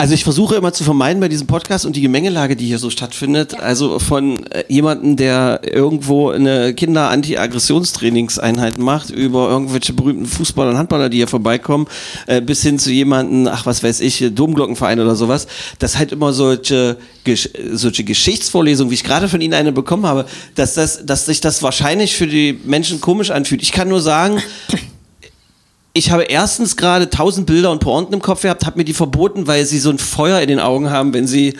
Also ich versuche immer zu vermeiden bei diesem Podcast und die Gemengelage, die hier so stattfindet, also von äh, jemandem, der irgendwo eine Kinder-Anti-Aggressionstrainingseinheit macht, über irgendwelche berühmten Fußballer und Handballer, die hier vorbeikommen, äh, bis hin zu jemandem, ach was weiß ich, Domglockenverein oder sowas, dass halt immer solche, Gesch solche Geschichtsvorlesungen, wie ich gerade von Ihnen eine bekommen habe, dass, das, dass sich das wahrscheinlich für die Menschen komisch anfühlt. Ich kann nur sagen, ich habe erstens gerade tausend Bilder und Pointen im Kopf gehabt, habe mir die verboten, weil sie so ein Feuer in den Augen haben, wenn sie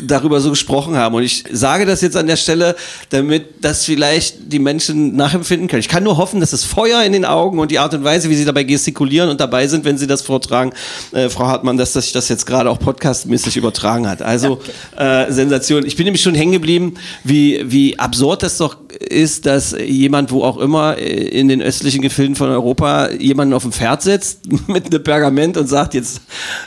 darüber so gesprochen haben. Und ich sage das jetzt an der Stelle, damit das vielleicht die Menschen nachempfinden können. Ich kann nur hoffen, dass das Feuer in den Augen und die Art und Weise, wie sie dabei gestikulieren und dabei sind, wenn sie das vortragen, äh, Frau Hartmann, dass das sich das jetzt gerade auch podcastmäßig übertragen hat. Also äh, Sensation. Ich bin nämlich schon hängen geblieben, wie, wie absurd das doch ist, dass jemand, wo auch immer äh, in den östlichen Gefilden von Europa, jemanden auf dem Pferd setzt mit einem Pergament und sagt, jetzt,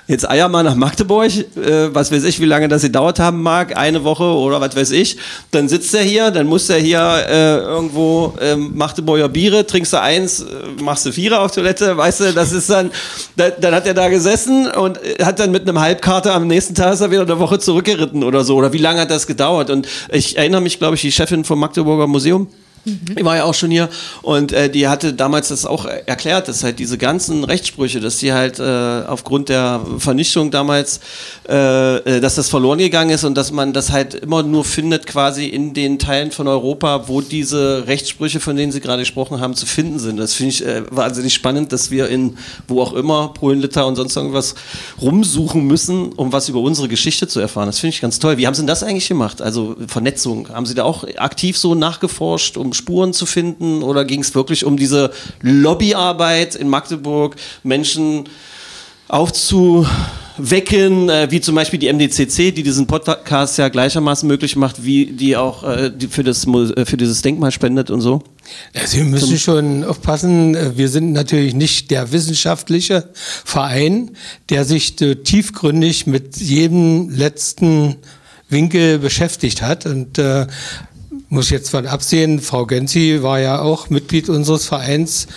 jetzt eier mal nach Magdeburg, äh, was weiß ich, wie lange das gedauert haben mag, eine Woche oder was weiß ich. Dann sitzt er hier, dann muss er hier äh, irgendwo ähm, Magdeburger Biere, trinkst du eins, äh, machst du Vierer auf Toilette, weißt du, das ist dann, da, dann hat er da gesessen und äh, hat dann mit einem Halbkater am nächsten Tag ist er wieder eine Woche zurückgeritten oder so. Oder wie lange hat das gedauert? Und ich erinnere mich, glaube ich, die Chefin vom Magdeburger Museum, ich war ja auch schon hier und äh, die hatte damals das auch erklärt, dass halt diese ganzen Rechtssprüche, dass die halt äh, aufgrund der Vernichtung damals, äh, äh, dass das verloren gegangen ist und dass man das halt immer nur findet quasi in den Teilen von Europa, wo diese Rechtssprüche, von denen Sie gerade gesprochen haben, zu finden sind. Das finde ich äh, wahnsinnig spannend, dass wir in wo auch immer, Polen, Litauen und sonst irgendwas rumsuchen müssen, um was über unsere Geschichte zu erfahren. Das finde ich ganz toll. Wie haben Sie denn das eigentlich gemacht? Also Vernetzung, haben Sie da auch aktiv so nachgeforscht, um Spuren zu finden? Oder ging es wirklich um diese Lobbyarbeit in Magdeburg, Menschen aufzuwecken, äh, wie zum Beispiel die MDCC, die diesen Podcast ja gleichermaßen möglich macht, wie die auch äh, die für, das, äh, für dieses Denkmal spendet und so? Also wir müssen schon aufpassen, äh, wir sind natürlich nicht der wissenschaftliche Verein, der sich so tiefgründig mit jedem letzten Winkel beschäftigt hat. Und äh, muss jetzt von absehen, Frau Genzi war ja auch Mitglied unseres Vereins.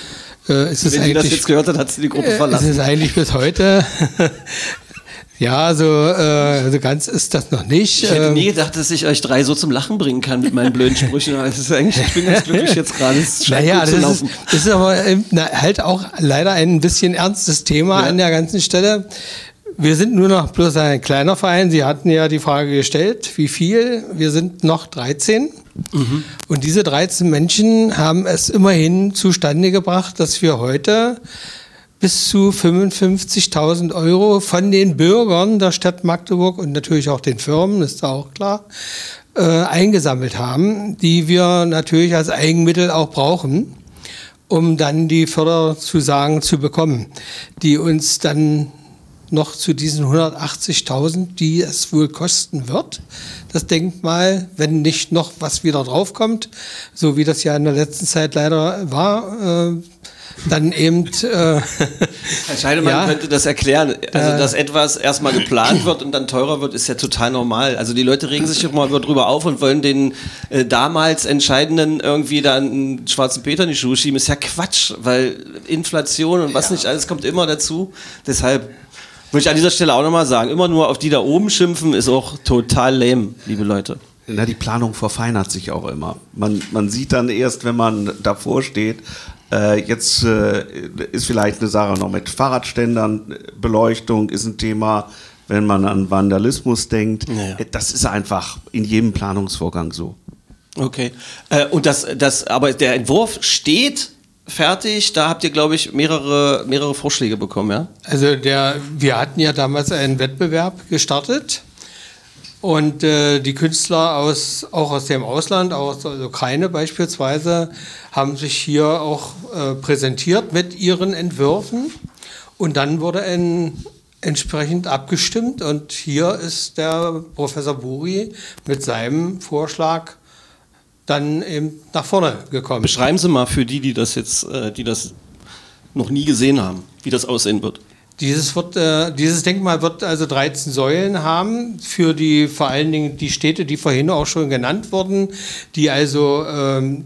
Äh, ist es Wenn sie das jetzt gehört hat, hat sie die Gruppe äh, ist verlassen. es eigentlich bis heute? ja, so, äh, so ganz ist das noch nicht. Ich hätte Ähm, nie gedacht, dass ich euch drei so zum Lachen bringen kann mit meinen blöden Sprüchen. Es ist eigentlich, ich bin ganz glücklich jetzt gerade. Es Naja, das ist, laufen. das ist aber ähm, na, halt auch leider ein bisschen ernstes Thema Ja. an der ganzen Stelle. Wir sind nur noch bloß ein kleiner Verein. Sie hatten ja die Frage gestellt, wie viel? Wir sind noch 13. Mhm. Und diese 13 Menschen haben es immerhin zustande gebracht, dass wir heute bis zu 55.000 Euro von den Bürgern der Stadt Magdeburg und natürlich auch den Firmen, ist auch klar, äh, eingesammelt haben, die wir natürlich als Eigenmittel auch brauchen, um dann die Förderzusagen zu bekommen, die uns dann noch zu diesen 180.000, die es wohl kosten wird, das Denkmal, wenn nicht noch was wieder draufkommt, so wie das ja in der letzten Zeit leider war, äh, dann eben äh, Herr Scheidemann Ja. könnte das erklären. Also, dass etwas erstmal geplant wird und dann teurer wird, ist ja total normal. Also, die Leute regen sich immer drüber auf und wollen den äh, damals Entscheidenden irgendwie dann einen schwarzen Peter in die Schuhe schieben. Ist ja Quatsch, weil Inflation und was nicht alles kommt immer dazu. Deshalb würde ich an dieser Stelle auch nochmal sagen, immer nur auf die da oben schimpfen, ist auch total lame, liebe Leute. Na, die Planung verfeinert sich auch immer. Man, man sieht dann erst, wenn man davor steht, äh, jetzt äh, ist vielleicht eine Sache noch mit Fahrradständern, Beleuchtung ist ein Thema, wenn man an Vandalismus denkt. Ja. Das ist einfach in jedem Planungsvorgang so. Okay. Äh, und das, das, aber der Entwurf steht fertig. Da habt ihr, glaube ich, mehrere, mehrere Vorschläge bekommen, ja? Also der, wir hatten ja damals einen Wettbewerb gestartet und äh, die Künstler aus, auch aus dem Ausland, auch aus der Ukraine beispielsweise, haben sich hier auch äh, präsentiert mit ihren Entwürfen und dann wurde ein, entsprechend abgestimmt und hier ist der Professor Buri mit seinem Vorschlag dann eben nach vorne gekommen. Beschreiben Sie mal für die, die das jetzt, äh, die das noch nie gesehen haben, wie das aussehen wird. Dieses, wird, äh, dieses Denkmal wird also 13 Säulen haben für die vor allen Dingen die Städte, die vorhin auch schon genannt wurden, die also ähm,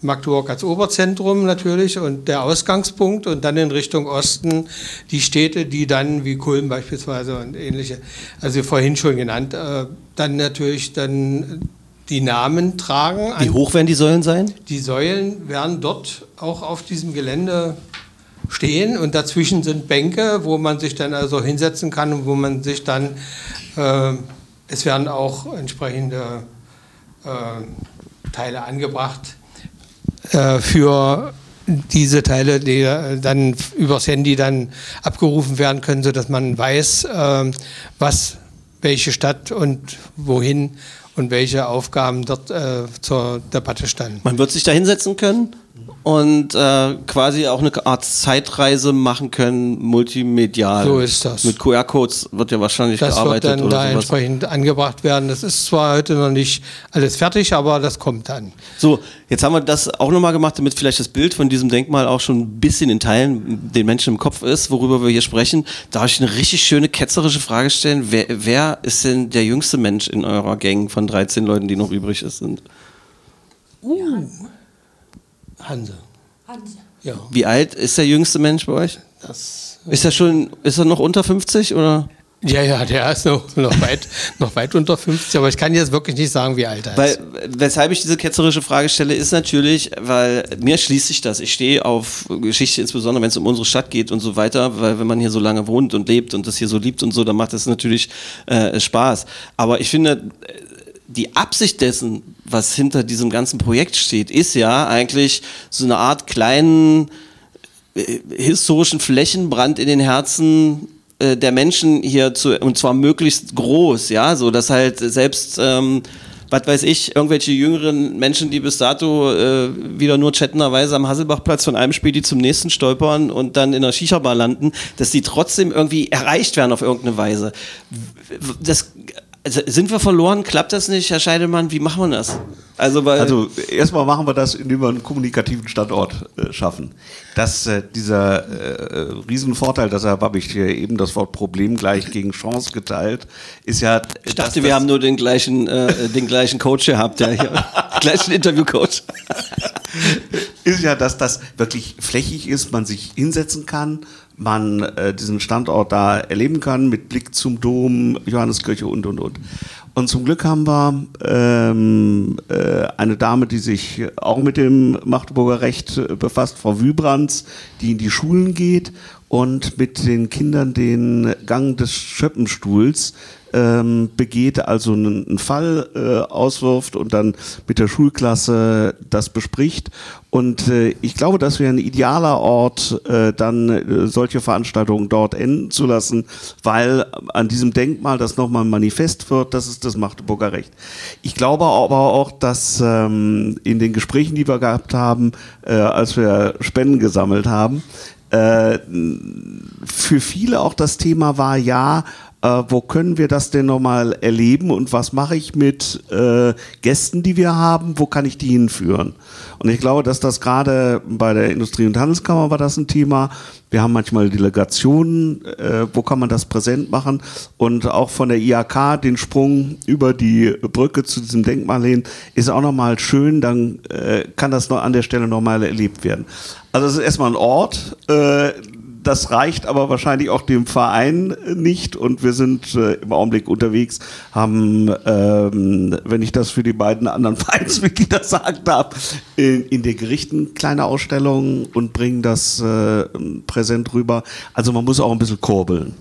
Magdeburg als Oberzentrum natürlich und der Ausgangspunkt und dann in Richtung Osten die Städte, die dann wie Kulm beispielsweise und ähnliche, also vorhin schon genannt, äh, dann natürlich dann die Namen tragen. Wie hoch werden die Säulen sein? Die Säulen werden dort auch auf diesem Gelände stehen und dazwischen sind Bänke, wo man sich dann also hinsetzen kann und wo man sich dann, äh, es werden auch entsprechende äh, Teile angebracht äh, für diese Teile, die äh, dann übers Handy dann abgerufen werden können, sodass man weiß, äh, was welche Stadt und wohin und welche Aufgaben dort äh, zur Debatte standen. Man wird sich da hinsetzen können und äh, quasi auch eine Art Zeitreise machen können, multimedial. So ist das. Mit QR-Codes wird ja wahrscheinlich Das wird gearbeitet dann oder da sowas. entsprechend angebracht werden. Das ist zwar heute noch nicht alles fertig, aber das kommt dann. So, jetzt haben wir das auch nochmal gemacht, damit vielleicht das Bild von diesem Denkmal auch schon ein bisschen in Teilen den Menschen im Kopf ist, worüber wir hier sprechen. Darf ich eine richtig schöne ketzerische Frage stellen? Wer, wer ist denn der jüngste Mensch in eurer Gang von 13 Leuten, die noch übrig sind? Hanse. Ja, Wie alt ist der jüngste Mensch bei euch? das, Ist er schon, ist er noch unter 50 oder? ja, ja, der ist noch, noch, weit, noch weit unter 50, aber ich kann jetzt wirklich nicht sagen, wie alt er Weil, ist. weshalb ich diese ketzerische Frage stelle, ist natürlich, weil mir schließt sich das. Ich stehe auf Geschichte, insbesondere wenn es um unsere Stadt geht und so weiter, weil wenn man hier so lange wohnt und lebt und das hier so liebt und so, dann macht das natürlich äh, Spaß. Aber ich finde, die Absicht dessen, was hinter diesem ganzen Projekt steht, ist ja eigentlich so eine Art kleinen äh, historischen Flächenbrand in den Herzen äh, der Menschen hier zu, und zwar möglichst groß, ja, so dass halt selbst, ähm, was weiß ich, irgendwelche jüngeren Menschen, die bis dato äh, wieder nur chattenderweise am Hasselbachplatz von einem Spiel die zum nächsten stolpern und dann in der Shisha-Bar landen, dass die trotzdem irgendwie erreicht werden auf irgendeine Weise. Das, also sind wir verloren? Klappt das nicht, Herr Scheidemann? Wie machen wir das? Also, Also erstmal machen wir das, indem wir einen kommunikativen Standort äh, schaffen. Dass äh, dieser äh, Riesenvorteil, dass Herr Babbich hier eben das Wort Problem gleich gegen Chance geteilt, ist ja. ich dachte, wir haben nur den gleichen, äh, den gleichen Coach gehabt, der hier, gleichen Interviewcoach. ist ja, dass das wirklich flächig ist, man sich hinsetzen kann, man äh, diesen Standort da erleben kann mit Blick zum Dom, Johanneskirche und und und. Und zum Glück haben wir ähm, äh, eine Dame, die sich auch mit dem Magdeburger Recht äh, befasst, Frau Wübrands, die in die Schulen geht und mit den Kindern den Gang des Schöppenstuhls ähm, begeht, also einen, einen Fall äh, auswirft und dann mit der Schulklasse das bespricht. Und äh, ich glaube, das wäre ein idealer Ort, äh, dann äh, solche Veranstaltungen dort enden zu lassen, weil an diesem Denkmal das nochmal manifest wird, das ist das Magdeburger Recht. Ich glaube aber auch, dass ähm, in den Gesprächen, die wir gehabt haben, äh, als wir Spenden gesammelt haben, für viele auch das Thema war, ja, äh, wo können wir das denn nochmal erleben und was mache ich mit äh, Gästen, die wir haben, wo kann ich die hinführen? Und ich glaube, dass das gerade bei der Industrie- und Handelskammer war das ein Thema. Wir haben manchmal Delegationen, äh, wo kann man das präsent machen? Und auch von der IAK den Sprung über die Brücke zu diesem Denkmal hin ist auch nochmal schön, dann äh, kann das noch an der Stelle nochmal erlebt werden. Also es ist erstmal ein Ort, äh, das reicht aber wahrscheinlich auch dem Verein nicht und wir sind äh, im Augenblick unterwegs, haben, ähm, wenn ich das für die beiden anderen Vereinsmitglieder sagen darf, in, in den Gerichten kleine Ausstellungen und bringen das äh, präsent rüber. Also man muss auch ein bisschen kurbeln.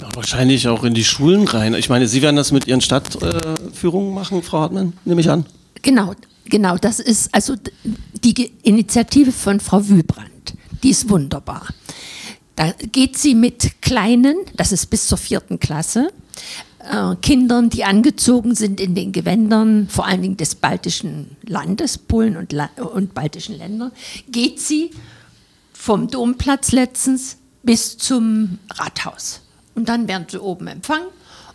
Ja, wahrscheinlich auch in die Schulen rein. Ich meine, Sie werden das mit Ihren Stadtführungen machen, Frau Hartmann, nehme ich an. Genau, genau. Das ist also die Initiative von Frau Wübrand. Die ist wunderbar. Da geht sie mit Kleinen, das ist bis zur vierten Klasse, äh, Kindern, die angezogen sind in den Gewändern, vor allen Dingen des baltischen Landes, Polen und, La und baltischen Ländern, geht sie vom Domplatz letztens bis zum Rathaus. Und dann werden sie oben empfangen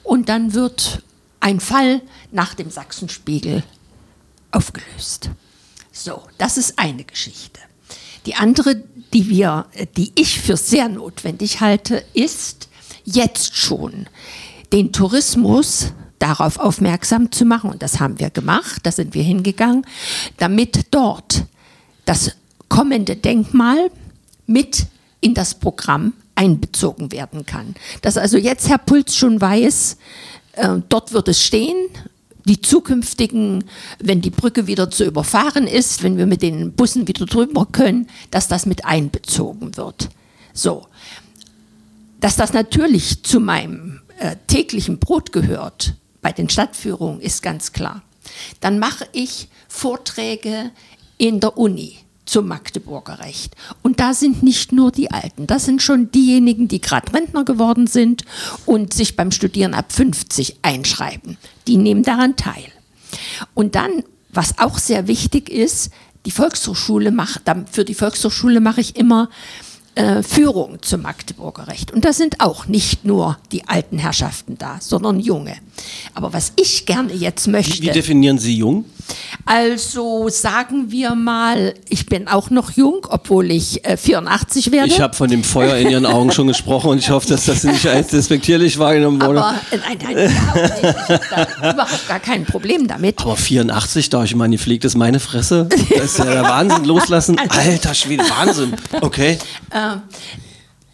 und dann wird ein Fall nach dem Sachsenspiegel aufgelöst. So, das ist eine Geschichte. Die andere, die wir, die ich für sehr notwendig halte, ist jetzt schon den Tourismus darauf aufmerksam zu machen, und das haben wir gemacht, da sind wir hingegangen, damit dort das kommende Denkmal mit in das Programm einbezogen werden kann. Dass also jetzt Herr Puls schon weiß, äh, dort wird es stehen, die zukünftigen, wenn die Brücke wieder zu überfahren ist, wenn wir mit den Bussen wieder drüber können, dass das mit einbezogen wird. So. Dass das natürlich zu meinem äh, täglichen Brot gehört bei den Stadtführungen, ist ganz klar. Dann mache ich Vorträge in der Uni zum Magdeburger Recht. Und da sind nicht nur die Alten, das sind schon diejenigen, die gerade Rentner geworden sind und sich beim Studieren ab 50 einschreiben. Die nehmen daran teil. Und dann, was auch sehr wichtig ist, die Volkshochschule macht, für die Volkshochschule mache ich immer äh, Führung zum Magdeburger Recht. Und da sind auch nicht nur die alten Herrschaften da, sondern junge. Aber was ich gerne jetzt möchte. Wie, wie definieren Sie jung? Also sagen wir mal, ich bin auch noch jung, obwohl ich äh, 84 werde. Ich habe von dem Feuer in Ihren Augen schon gesprochen und ich hoffe, dass das nicht als despektierlich wahrgenommen wurde. Aber äh, nein, nein, überhaupt nicht. Ich habe überhaupt gar kein Problem damit. Aber 84, da ich meine, gepflegt ist meine Fresse. Das ist ja der Wahnsinn. Loslassen. Alter Schwede, Wahnsinn. Okay. Äh,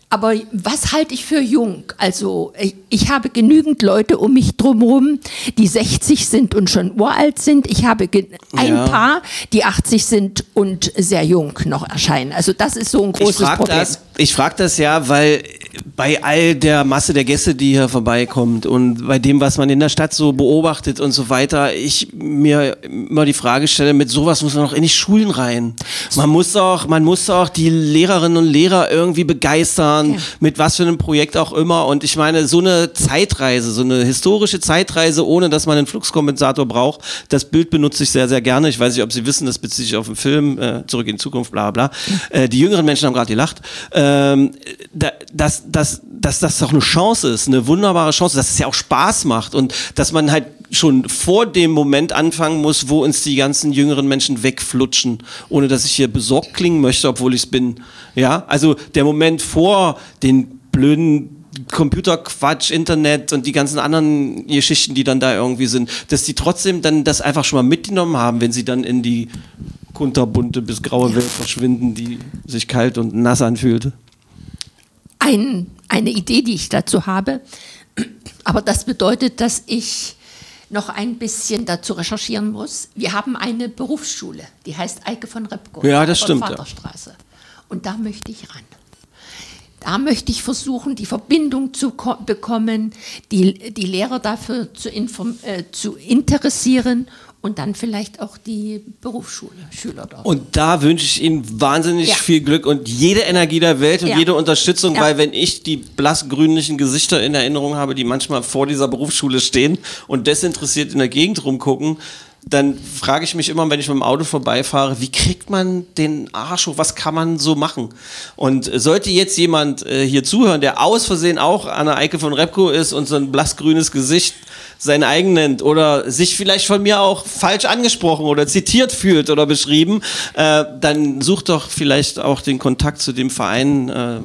aber was halte ich für jung? Also ich, ich habe genügend Leute um mich drumherum, die 60 sind und schon uralt sind. Ich habe ein Ja. paar, die 80 sind und sehr jung noch erscheinen. Also das ist so ein Ich großes frage Problem. das, ich frag das ja, weil bei all der Masse der Gäste, die hier vorbeikommt und bei dem, was man in der Stadt so beobachtet und so weiter, ich mir immer die Frage stelle, mit sowas muss man doch in die Schulen rein. Man muss doch, man muss doch die Lehrerinnen und Lehrer irgendwie begeistern, Ja. mit was für einem Projekt auch immer. Und ich meine, so eine Zeitreise, so eine historische Zeitreise, ohne dass man einen Fluxkompensator braucht, das Bild benutze ich sehr, sehr gerne. Ich weiß nicht, ob Sie wissen, das bezieht sich auf den Film äh, Zurück in die Zukunft, bla bla. Äh, die jüngeren Menschen haben gerade gelacht. Ähm, da, dass, dass, dass das doch eine Chance ist, eine wunderbare Chance, dass es ja auch Spaß macht und dass man halt schon vor dem Moment anfangen muss, wo uns die ganzen jüngeren Menschen wegflutschen, ohne dass ich hier besorgt klingen möchte, obwohl ich es bin. Ja, also der Moment vor den blöden Computerquatsch, Internet und die ganzen anderen Geschichten, die dann da irgendwie sind, dass die trotzdem dann das einfach schon mal mitgenommen haben, wenn sie dann in die kunterbunte bis graue Welt verschwinden, die sich kalt und nass anfühlte. ein, eine Idee, die ich dazu habe. Aber das bedeutet, dass ich noch ein bisschen dazu recherchieren muss. Wir haben eine Berufsschule, die heißt Eike von Repko. Ja, das von stimmt, ja. Vaterstraße. Und da möchte ich ran. Da möchte ich versuchen, die Verbindung zu ko- bekommen, die, die Lehrer dafür zu, äh, zu interessieren und dann vielleicht auch die Berufsschule, Schüler dort. Und da wünsche ich Ihnen wahnsinnig Ja. viel Glück und jede Energie der Welt und Ja. jede Unterstützung, Ja. weil wenn ich die blassgrünlichen Gesichter in Erinnerung habe, die manchmal vor dieser Berufsschule stehen und desinteressiert in der Gegend rumgucken, dann frage ich mich immer, wenn ich mit dem Auto vorbeifahre, wie kriegt man den Arsch hoch? Was kann man so machen? Und äh, sollte jetzt jemand äh, hier zuhören, der aus Versehen auch an der Eike von Repco ist und so ein blassgrünes Gesicht sein eigen nennt oder sich vielleicht von mir auch falsch angesprochen oder zitiert fühlt oder beschrieben, äh, dann sucht doch vielleicht auch den Kontakt zu dem Verein äh,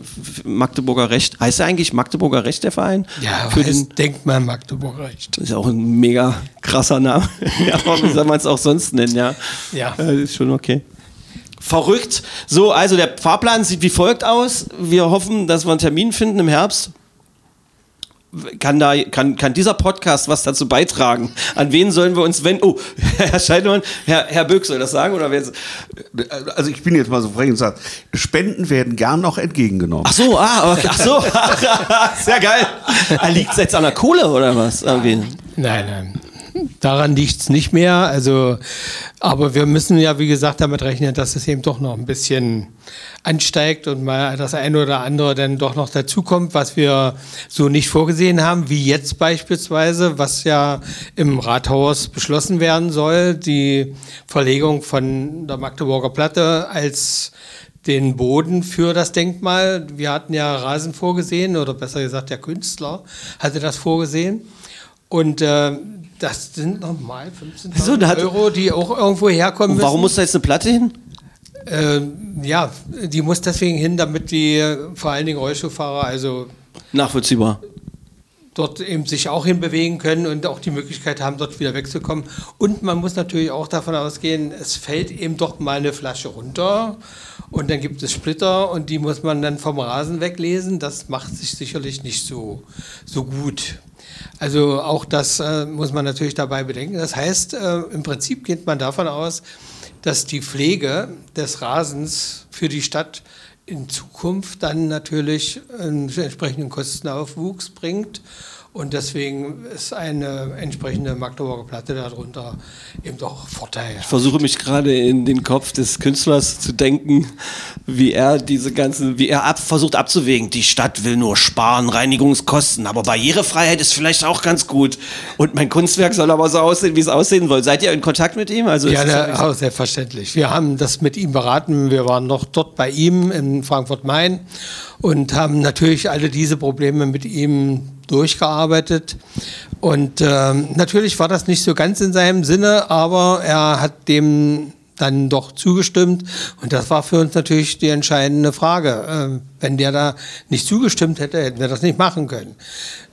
Magdeburger Recht. Heißt er eigentlich Magdeburger Recht, der Verein? Ja, Für den, Denkmal Magdeburg Recht. das ist ja auch ein mega krasser Name. ja, aber wie soll man es auch sonst nennen, ja? Ja. Äh, ist schon okay. Verrückt. So, also der Fahrplan sieht wie folgt aus. Wir hoffen, dass wir einen Termin finden im Herbst. Kann, da, kann, kann dieser Podcast was dazu beitragen? An wen sollen wir uns wenden? Oh, Herr Scheidemann, Herr, Herr Böck soll das sagen? Oder wer? Also ich bin jetzt mal so frech und sage, Spenden werden gern noch entgegengenommen. Ach so, ah, okay, ach so. Sehr geil. Liegt es jetzt an der Kohle oder was? Irgendwie? Nein, nein. Daran liegt es nicht mehr. Also, aber wir müssen ja, wie gesagt, damit rechnen, dass es eben doch noch ein bisschen ansteigt und mal das eine oder andere dann doch noch dazukommt, was wir so nicht vorgesehen haben, wie jetzt beispielsweise, was ja im Rathaus beschlossen werden soll, die Verlegung von der Magdeburger Platte als den Boden für das Denkmal. Wir hatten ja Rasen vorgesehen, oder besser gesagt, der Künstler hatte das vorgesehen. Und äh, das sind nochmal 15.000 So, Euro, die auch irgendwo herkommen müssen. warum muss da jetzt eine Platte hin? Äh, ja, die muss deswegen hin, damit die vor allen Dingen Rollstuhlfahrer, also Nachvollziehbar. dort eben sich auch hinbewegen können und auch die Möglichkeit haben, dort wieder wegzukommen. Und man muss natürlich auch davon ausgehen, es fällt eben doch mal eine Flasche runter und dann gibt es Splitter und die muss man dann vom Rasen weglesen. Das macht sich sicherlich nicht so, so gut. Also auch das äh, muss man natürlich dabei bedenken. Das heißt, äh, im Prinzip geht man davon aus, dass die Pflege des Rasens für die Stadt in Zukunft dann natürlich einen entsprechenden Kostenaufwuchs bringt. Und deswegen ist eine entsprechende Magdeburger Platte darunter eben doch Vorteil. Ich versuche mich gerade in den Kopf des Künstlers zu denken, wie er diese ganzen, wie er ab, versucht abzuwägen. Die Stadt will nur sparen, Reinigungskosten, aber Barrierefreiheit ist vielleicht auch ganz gut. Und mein Kunstwerk soll aber so aussehen, wie es aussehen soll. Seid ihr in Kontakt mit ihm? Also Ja, der, oh, selbstverständlich. Wir haben das mit ihm beraten. Wir waren noch dort bei ihm in Frankfurt-Main und haben natürlich alle diese Probleme mit ihm durchgearbeitet. Und ähm, natürlich war das nicht so ganz in seinem Sinne, aber er hat dem dann doch zugestimmt. Und das war für uns natürlich die entscheidende Frage. Ähm, wenn der da nicht zugestimmt hätte, hätten wir das nicht machen können.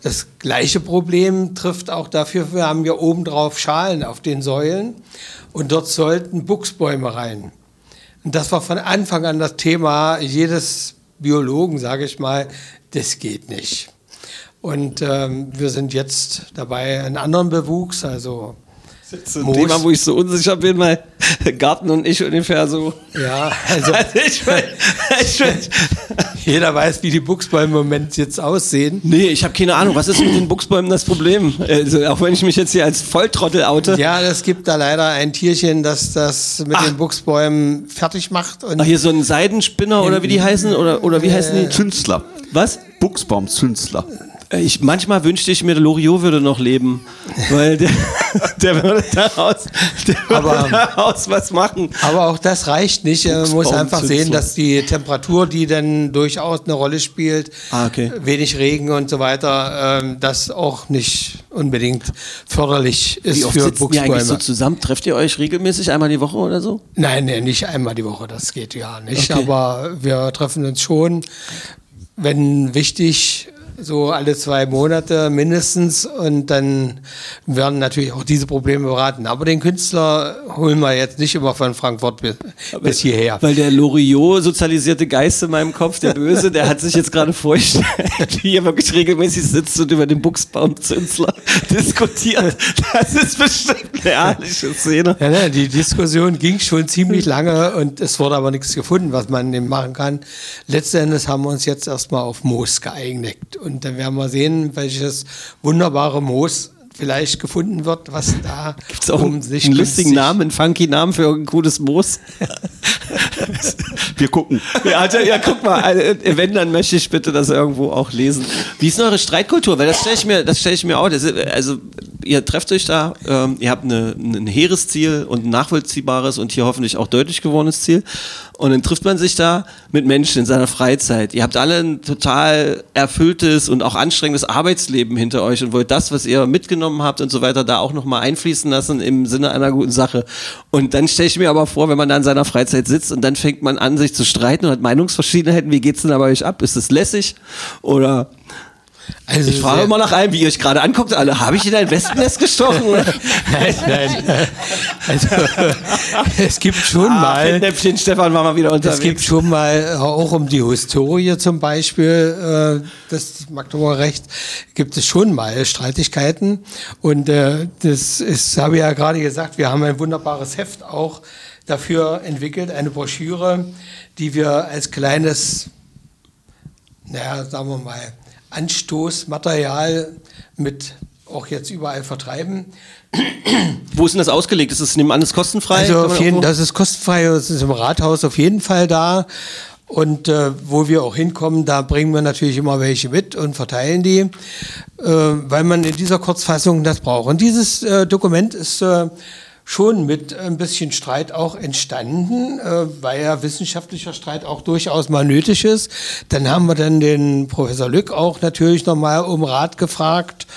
Das gleiche Problem trifft auch dafür, wir haben ja obendrauf Schalen auf den Säulen und dort sollten Buchsbäume rein. Und das war von Anfang an das Thema jedes Biologen, sage ich mal, das geht nicht. Und ähm, wir sind jetzt dabei, einen anderen Bewuchs, also so ein Moos. Thema, wo ich so unsicher bin, weil Garten und ich ungefähr so. ja, also Also ich will, ich will, jeder weiß, wie die Buchsbäume im Moment jetzt aussehen. nee, ich habe keine Ahnung. Was ist mit den Buchsbäumen das Problem? Also, auch wenn ich mich jetzt hier als Volltrottel oute. Ja, es gibt da leider ein Tierchen, das das mit Ach. den Buchsbäumen fertig macht. Und Ach, hier so ein Seidenspinner oder wie die heißen? Oder, oder wie heißen die? Zünstler. Was? Buchsbaumzünstler. Äh, Ich, manchmal wünschte ich mir, der Loriot würde noch leben, weil der, der würde daraus, der würde Aber- daraus was machen. Aber auch das reicht nicht. Man muss einfach sehen, dass die Temperatur, die dann durchaus eine Rolle spielt, Ah, okay. wenig Regen und so weiter, ähm, das auch nicht unbedingt förderlich ist Wie oft für sitzt ihr eigentlich so Buchsbäume. zusammen? Trefft ihr euch regelmäßig einmal die Woche oder so? Nein, nee, nicht einmal die Woche, das geht ja nicht. Okay. Aber wir treffen uns schon, wenn wichtig, so alle zwei Monate mindestens. Und dann werden natürlich auch diese Probleme beraten. Aber den Künstler holen wir jetzt nicht immer von Frankfurt bis, bis hierher. Weil der Loriot sozialisierte Geist in meinem Kopf, der Böse, der hat sich jetzt gerade vorgestellt, wie er wirklich regelmäßig sitzt und über den Buchsbaumzünsler diskutiert. Das ist bestimmt eine herrliche Szene. Ja, ne, die Diskussion ging schon ziemlich lange und es wurde aber nichts gefunden, was man dem machen kann. Letzten Endes haben wir uns jetzt erstmal auf Moos geeinigt. Und dann werden wir sehen, welches wunderbare Moos vielleicht gefunden wird, was da Gibt's auch um einen, sich einen lustigen Namen, einen funky Namen für ein gutes Moos? Wir gucken. Ja, also, ja, guck mal, äh, wenn, dann möchte ich bitte das irgendwo auch lesen. Wie ist denn eure Streitkultur? Weil das stelle ich mir, das stelle ich mir auch. Das ist, also, ihr trefft euch da, ähm, ihr habt eine, ein hehres Ziel und ein nachvollziehbares und hier hoffentlich auch deutlich gewordenes Ziel. Und dann trifft man sich da mit Menschen in seiner Freizeit. Ihr habt alle ein total erfülltes und auch anstrengendes Arbeitsleben hinter euch und wollt das, was ihr mitgenommen habt und so weiter, da auch nochmal einfließen lassen im Sinne einer guten Sache. Und dann stelle ich mir aber vor, wenn man da in seiner Freizeit sitzt und dann fängt man an, sich zu streiten und hat Meinungsverschiedenheiten, wie geht's denn da bei euch ab? Ist es lässig? Oder Also ich frage immer nach einem, wie ihr euch gerade anguckt, alle, habe ich in ein Wespennest gestochen? Nein, nein. Also, es gibt schon Ah, mal. Fettnäpfchen Stefan war mal wieder Es gibt unterwegs. schon mal, äh, auch um die Historie zum Beispiel äh, des Magdeburger Rechts, gibt es schon mal Streitigkeiten. Und äh, das ist, habe ich ja gerade gesagt, wir haben ein wunderbares Heft auch dafür entwickelt, eine Broschüre, die wir als kleines, naja, sagen wir mal, Anstoßmaterial mit auch jetzt überall vertreiben. Wo ist denn das ausgelegt? Ist es nebenan ist kostenfrei? Also auf jeden, das ist kostenfrei, das ist im Rathaus auf jeden Fall da. Und äh, wo wir auch hinkommen, da bringen wir natürlich immer welche mit und verteilen die, äh, weil man in dieser Kurzfassung das braucht. Und dieses äh, Dokument ist äh, schon mit ein bisschen Streit auch entstanden, äh, weil ja wissenschaftlicher Streit auch durchaus mal nötig ist. Dann haben wir dann den Professor Lück auch natürlich nochmal um Rat gefragt.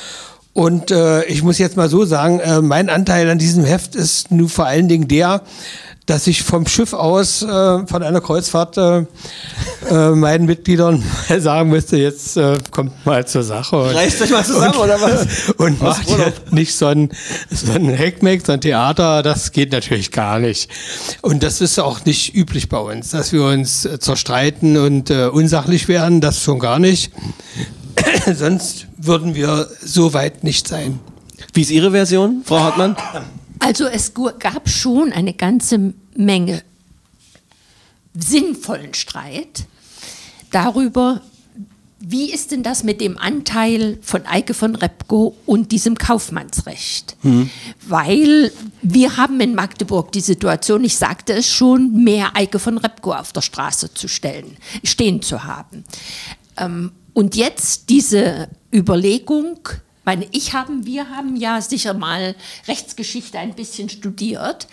Und äh, ich muss jetzt mal so sagen, äh, mein Anteil an diesem Heft ist nun vor allen Dingen der, dass ich vom Schiff aus, äh, von einer Kreuzfahrt, äh, äh, meinen Mitgliedern mal sagen müsste, jetzt äh, kommt mal zur Sache. Und, Reißt euch mal zusammen, und, oder was? Und macht jetzt nicht so ein, so ein Heckmeck, so ein Theater, das geht natürlich gar nicht. Und das ist auch nicht üblich bei uns, dass wir uns äh, zerstreiten und unsachlich werden, das schon gar nicht. Sonst würden wir so weit nicht sein. Wie ist Ihre Version, Frau Hartmann? Also es gab schon eine ganze Menge sinnvollen Streit darüber, wie ist denn das mit dem Anteil von Eike von Repko und diesem Kaufmannsrecht? Weil wir haben in Magdeburg die Situation, ich sagte es schon, mehr Eike von Repko auf der Straße zu stellen, stehen zu haben. Ähm, und jetzt diese Überlegung, meine, ich haben, wir haben ja sicher mal Rechtsgeschichte ein bisschen studiert,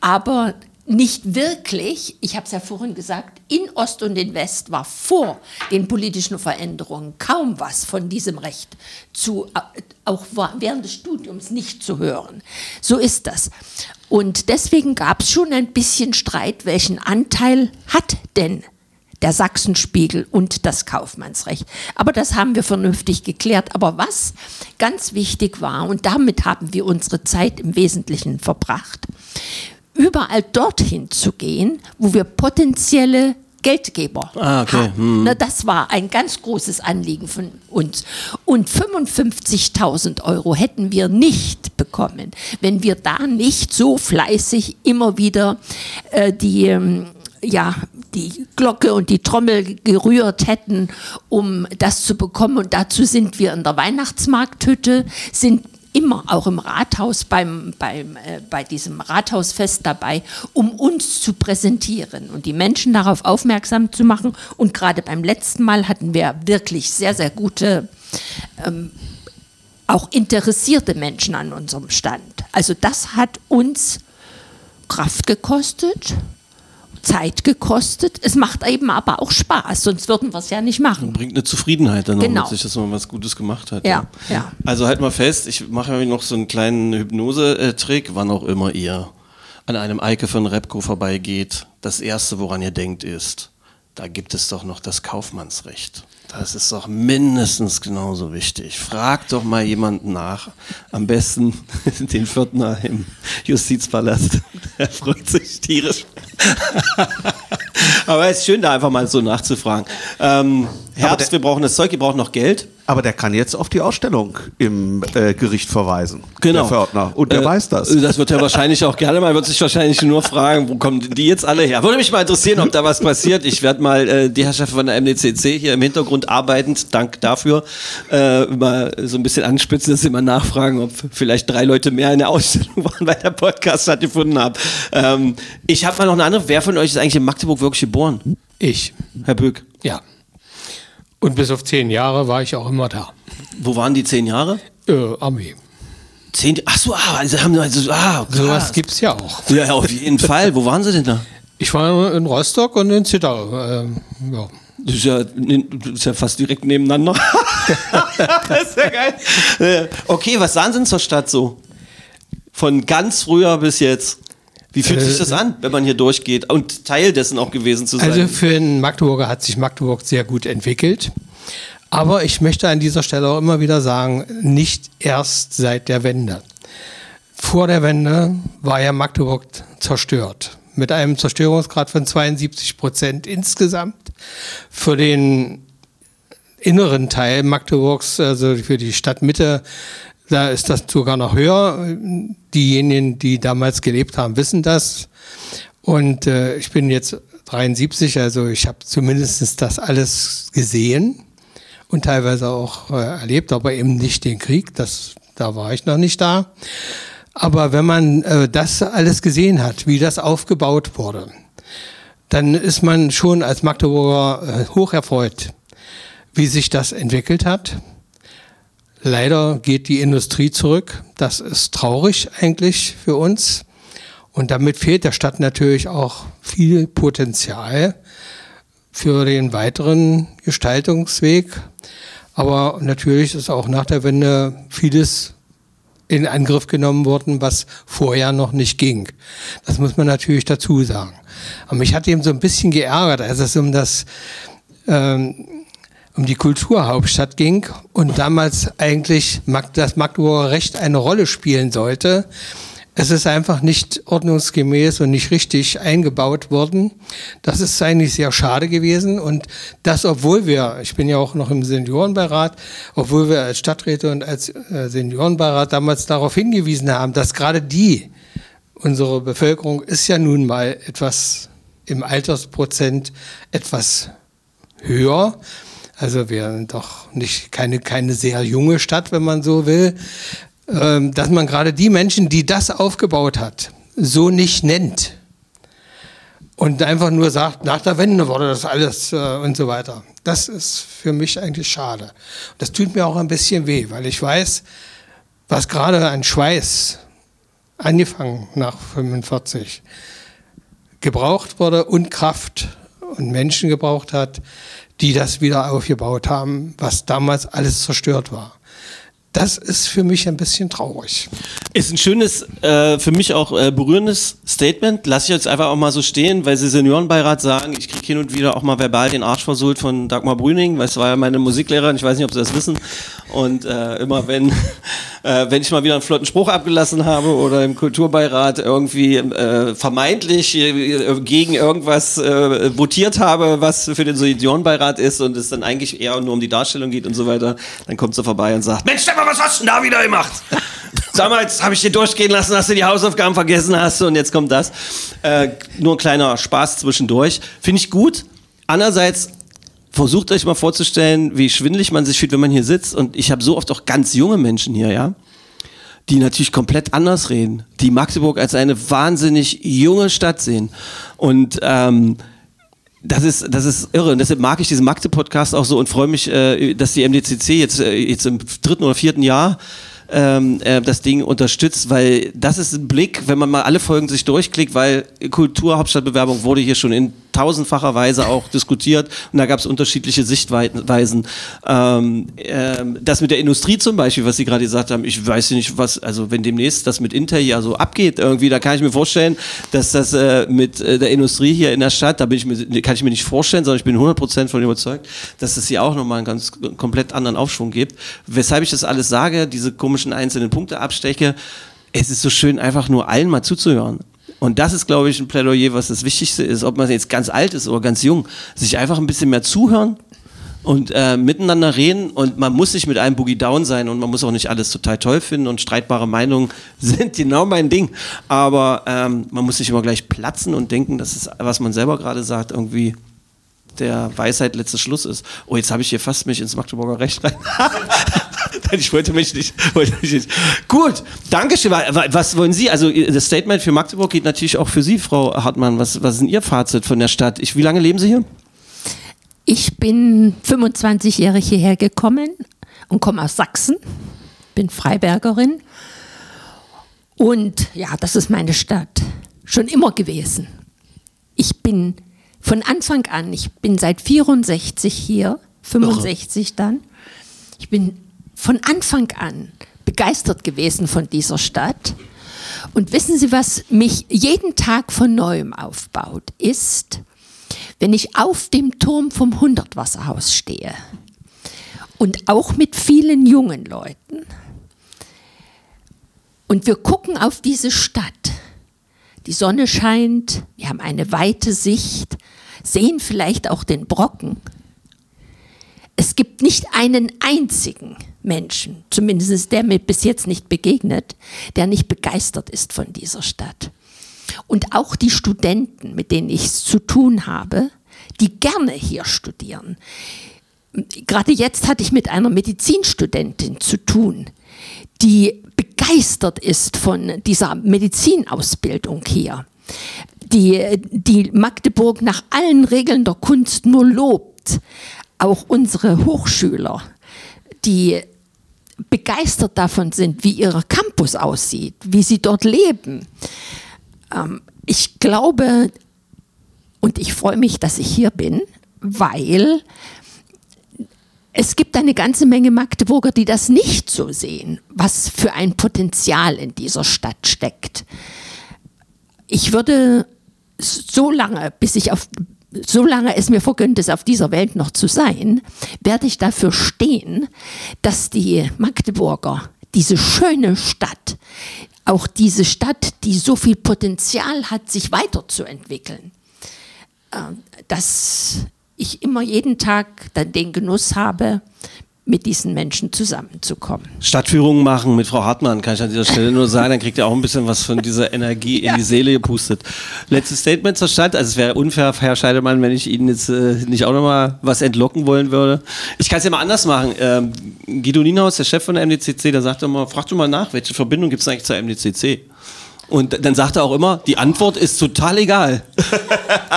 aber nicht wirklich, ich habe es ja vorhin gesagt, in Ost und in West war vor den politischen Veränderungen kaum was von diesem Recht zu, auch wa- während des Studiums nicht zu hören. So ist das. Und deswegen gab es schon ein bisschen Streit, welchen Anteil hat denn der Sachsenspiegel und das Kaufmannsrecht. Aber das haben wir vernünftig geklärt. Aber was ganz wichtig war, und damit haben wir unsere Zeit im Wesentlichen verbracht, überall dorthin zu gehen, wo wir potenzielle Geldgeber Ah, okay. haben. Na, das war ein ganz großes Anliegen von uns. Und 55.000 Euro hätten wir nicht bekommen, wenn wir da nicht so fleißig immer wieder äh, die, ähm, ja, die Glocke und die Trommel gerührt hätten, um das zu bekommen. Und dazu sind wir in der Weihnachtsmarkthütte, sind immer auch im Rathaus beim, beim, äh, bei diesem Rathausfest dabei, um uns zu präsentieren und die Menschen darauf aufmerksam zu machen. Und gerade beim letzten Mal hatten wir wirklich sehr, sehr gute, ähm, auch interessierte Menschen an unserem Stand. Also das hat uns Kraft gekostet, Zeit gekostet. Es macht eben aber auch Spaß, sonst würden wir es ja nicht machen. Bringt eine Zufriedenheit dann Genau. mit sich, dass man was Gutes gemacht hat. Ja, ja. Also halt mal fest, ich mache mir noch so einen kleinen Hypnose-Trick, wann auch immer ihr an einem Eike von Repco vorbeigeht. Das Erste, woran ihr denkt, ist, da gibt es doch noch das Kaufmannsrecht. Das ist doch mindestens genauso wichtig. Fragt doch mal jemanden nach. Am besten den Viertner im Justizpalast. Er freut sich tierisch. Aber es ist schön, da einfach mal so nachzufragen. Ähm, Herbst, wir brauchen das Zeug, ihr braucht noch Geld. Aber der kann jetzt auf die Ausstellung im äh, Gericht verweisen. Genau. Der Fördner. Und der Äh, weiß das. Das wird er wahrscheinlich auch gerne mal, wird sich wahrscheinlich nur fragen, wo kommen die jetzt alle her? Würde mich mal interessieren, ob da was passiert. Ich werde mal äh, die Herrschaft von der MDCC hier im Hintergrund arbeitend, dank dafür, äh, mal so ein bisschen anspitzen, dass sie mal nachfragen, ob vielleicht drei Leute mehr in der Ausstellung waren, weil der Podcast stattgefunden hat. Ähm, ich habe mal noch eine andere. Wer von euch ist eigentlich in Magdeburg wirklich geboren? Ich, Herr Böck. ja. Und bis auf zehn Jahre war ich auch immer da. Wo waren die zehn Jahre? Äh, Armee. Zehn, ach so, ah, also haben also, ah, Sowas gibt es ja auch. Ja, auf jeden Fall. Wo waren sie denn da? Ich war in Rostock und in Zittau. Ähm, ja. Das ist, ja, das ist ja fast direkt nebeneinander. das ist ja geil. Okay, was sahen Sie denn zur Stadt so? Von ganz früher bis jetzt. Wie fühlt sich das an, wenn man hier durchgeht und Teil dessen auch gewesen zu sein? Also für einen Magdeburger hat sich Magdeburg sehr gut entwickelt. Aber ich möchte an dieser Stelle auch immer wieder sagen, nicht erst seit der Wende. Vor der Wende war ja Magdeburg zerstört. Mit einem Zerstörungsgrad von 72 Prozent insgesamt. Für den inneren Teil Magdeburgs, also für die Stadtmitte, da ist das sogar noch höher. Diejenigen, die damals gelebt haben, wissen das. Und äh, ich bin jetzt 73, also ich habe zumindest das alles gesehen und teilweise auch äh, erlebt, aber eben nicht den Krieg, das, da war ich noch nicht da. Aber wenn man äh, das alles gesehen hat, wie das aufgebaut wurde, dann ist man schon als Magdeburger äh, hoch erfreut, wie sich das entwickelt hat. Leider geht die Industrie zurück. Das ist traurig eigentlich für uns. Und damit fehlt der Stadt natürlich auch viel Potenzial für den weiteren Gestaltungsweg. Aber natürlich ist auch nach der Wende vieles in Angriff genommen worden, was vorher noch nicht ging. Das muss man natürlich dazu sagen. Aber mich hat eben so ein bisschen geärgert, als es um das ähm, um die Kulturhauptstadt ging und damals eigentlich das Magdeburger Recht eine Rolle spielen sollte. Es ist einfach nicht ordnungsgemäß und nicht richtig eingebaut worden. Das ist eigentlich sehr schade gewesen. Und das, obwohl wir, ich bin ja auch noch im Seniorenbeirat, obwohl wir als Stadträte und als äh, Seniorenbeirat damals darauf hingewiesen haben, dass gerade die, unsere Bevölkerung ist ja nun mal etwas im Altersprozent etwas höher. Also wir sind doch nicht keine, keine sehr junge Stadt, wenn man so will. Ähm, dass man gerade die Menschen, die das aufgebaut hat, so nicht nennt. Und einfach nur sagt, nach der Wende wurde das alles äh, und so weiter. Das ist für mich eigentlich schade. Das tut mir auch ein bisschen weh, weil ich weiß, was gerade an Schweiß angefangen nach 45 gebraucht wurde und Kraft und Menschen gebraucht hat, die das wieder aufgebaut haben, was damals alles zerstört war. Das ist für mich ein bisschen traurig. Ist ein schönes, äh, für mich auch äh, berührendes Statement. Lass ich jetzt einfach auch mal so stehen, weil Sie Seniorenbeirat sagen, ich kriege hin und wieder auch mal verbal den Arsch versohlt von Dagmar Brüning, weil es war ja meine Musiklehrerin, ich weiß nicht, ob Sie das wissen. Und äh, immer wenn, äh, wenn ich mal wieder einen flotten Spruch abgelassen habe oder im Kulturbeirat irgendwie äh, vermeintlich äh, gegen irgendwas äh, votiert habe, was für den Seniorenbeirat ist und es dann eigentlich eher nur um die Darstellung geht und so weiter, dann kommt sie vorbei und sagt, Mensch, Stefan, was hast du denn da wieder gemacht? Damals habe ich dir durchgehen lassen, dass du die Hausaufgaben vergessen hast und jetzt kommt das. Äh, nur ein kleiner Spaß zwischendurch. Finde ich gut. Andererseits versucht euch mal vorzustellen, wie schwindelig man sich fühlt, wenn man hier sitzt. Und ich habe so oft auch ganz junge Menschen hier, ja, die natürlich komplett anders reden, die Magdeburg als eine wahnsinnig junge Stadt sehen. Und ähm, das ist, das ist irre. Und deshalb mag ich diesen Magde-Podcast auch so und freue mich, äh, dass die MDCC jetzt, äh, jetzt im dritten oder vierten Jahr ähm, äh, das Ding unterstützt, weil das ist ein Blick, wenn man mal alle Folgen sich durchklickt, weil Kulturhauptstadtbewerbung wurde hier schon in tausendfacher Weise auch diskutiert und da gab es unterschiedliche Sichtweisen. Ähm, ähm, das mit der Industrie zum Beispiel, was Sie gerade gesagt haben, ich weiß nicht, was, also wenn demnächst das mit Intel ja so abgeht irgendwie, da kann ich mir vorstellen, dass das äh, mit äh, der Industrie hier in der Stadt, da bin ich mir, kann ich mir nicht vorstellen, sondern ich bin 100% von überzeugt, dass es hier auch nochmal einen ganz komplett anderen Aufschwung gibt. Weshalb ich das alles sage, diese komischen einzelnen Punkte absteche, es ist so schön, einfach nur allen mal zuzuhören. Und das ist, glaube ich, ein Plädoyer, was das Wichtigste ist, ob man jetzt ganz alt ist oder ganz jung, sich einfach ein bisschen mehr zuhören und äh, miteinander reden und man muss nicht mit einem Boogie Down sein und man muss auch nicht alles total toll finden und streitbare Meinungen sind genau mein Ding. Aber ähm, man muss nicht immer gleich platzen und denken, dass es, was man selber gerade sagt, irgendwie der Weisheit letzter Schluss ist. Oh, jetzt habe ich hier fast mich ins Magdeburger Recht rein. ich wollte mich nicht, wollte mich nicht. Gut, danke schön. Was wollen Sie? Also das Statement für Magdeburg geht natürlich auch für Sie, Frau Hartmann. Was, was ist denn Ihr Fazit von der Stadt? Ich, wie lange leben Sie hier? Ich bin 25-jährig hierher gekommen und komme aus Sachsen, bin Freibergerin. Und ja, das ist meine Stadt. Schon immer gewesen. Ich bin von Anfang an, ich bin seit 64 hier, 65 dann. Ich bin von Anfang an begeistert gewesen von dieser Stadt. Und wissen Sie, was mich jeden Tag von neuem aufbaut, ist, wenn ich auf dem Turm vom Hundertwasserhaus stehe und auch mit vielen jungen Leuten und wir gucken auf diese Stadt. Die Sonne scheint, wir haben eine weite Sicht, sehen vielleicht auch den Brocken. Es gibt nicht einen einzigen Menschen, zumindest der mir bis jetzt nicht begegnet, der nicht begeistert ist von dieser Stadt. Und auch die Studenten, mit denen ich es zu tun habe, die gerne hier studieren. Gerade jetzt hatte ich mit einer Medizinstudentin zu tun, die begeistert ist von dieser Medizinausbildung hier, die, die Magdeburg nach allen Regeln der Kunst nur lobt. Auch unsere Hochschüler, die begeistert davon sind, wie ihr Campus aussieht, wie sie dort leben. Ähm, ich glaube und ich freue mich, dass ich hier bin, weil es gibt eine ganze Menge Magdeburger, die das nicht so sehen, was für ein Potenzial in dieser Stadt steckt. Ich würde so lange, bis ich auf, solange es mir vergönnt ist, auf dieser Welt noch zu sein, werde ich dafür stehen, dass die Magdeburger diese schöne Stadt, auch diese Stadt, die so viel Potenzial hat, sich weiterzuentwickeln, äh, dass ich immer jeden Tag dann den Genuss habe, mit diesen Menschen zusammenzukommen. Stadtführungen machen mit Frau Hartmann, kann ich an dieser Stelle nur sagen, dann kriegt ihr auch ein bisschen was von dieser Energie in die Seele gepustet. Letztes Statement zur Stadt, also es wäre unfair, Herr Scheidemann, wenn ich Ihnen jetzt äh, nicht auch nochmal was entlocken wollen würde. Ich kann es ja mal anders machen. Ähm, Guido Nienhaus, der Chef von der MDCC, der sagt immer, frag du mal nach, welche Verbindung gibt es eigentlich zur MDCC? Und dann sagt er auch immer, die Antwort ist total egal.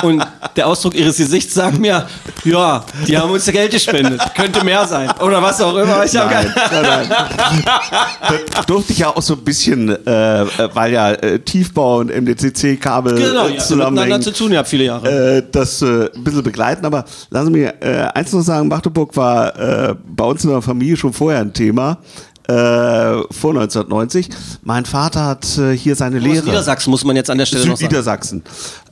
Und der Ausdruck ihres Gesichts sagt mir, ja, die haben uns Geld gespendet. Könnte mehr sein. Oder was auch immer. Ich Nein, nein, nein. Durfte ich ja auch so ein bisschen, äh, weil ja äh, Tiefbau und MDCC-Kabel genau, äh, ja, zusammenhängen, zu tun gehabt, viele Jahre. äh, das äh, ein bisschen begleiten. Aber lassen Sie mir äh, eins noch sagen, Magdeburg war äh, bei uns in der Familie schon vorher ein Thema. Äh, vor 1990. Mein Vater hat äh, hier seine Aus Lehre. Niedersachsen muss man jetzt an der Stelle sagen. Südniedersachsen.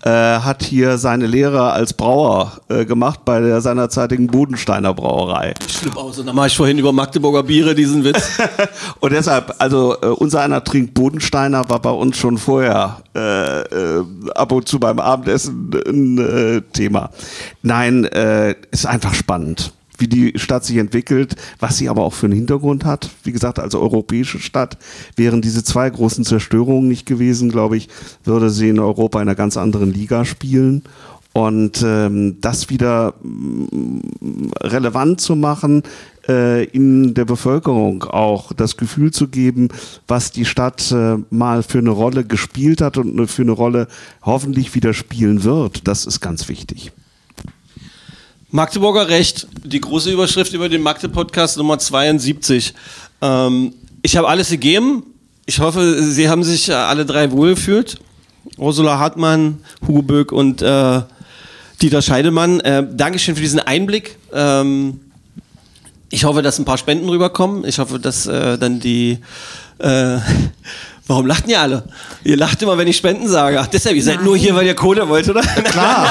Äh, hat hier seine Lehre als Brauer äh, gemacht bei der seinerzeitigen Bodensteiner Brauerei. Schlimm aus. Und dann mache ich vorhin über Magdeburger Biere diesen Witz. Und deshalb, also äh, unser einer trinkt Bodensteiner war bei uns schon vorher ab und zu beim Abendessen ein Thema. Nein, ist einfach spannend wie die Stadt sich entwickelt, was sie aber auch für einen Hintergrund hat. Wie gesagt, als europäische Stadt wären diese zwei großen Zerstörungen nicht gewesen, glaube ich, würde sie in Europa in einer ganz anderen Liga spielen. Und ähm, das wieder mm, relevant zu machen, äh, in der Bevölkerung auch das Gefühl zu geben, was die Stadt äh, mal für eine Rolle gespielt hat und für eine Rolle hoffentlich wieder spielen wird, das ist ganz wichtig. Magdeburger Recht, die große Überschrift über den Magde-Podcast Nummer 72. Ähm, ich habe alles gegeben. Ich hoffe, Sie haben sich äh, alle drei wohlgefühlt. Ursula Hartmann, Hugo Böck und äh, Dieter Scheidemann. Äh, Dankeschön für diesen Einblick. Ähm, ich hoffe, dass ein paar Spenden rüberkommen. Ich hoffe, dass äh, dann die. Äh, warum lachten ihr alle? Ihr lacht immer, wenn ich Spenden sage. Ach, deshalb, ihr seid Nein. nur hier, weil ihr Kohle wollt, oder? Klar.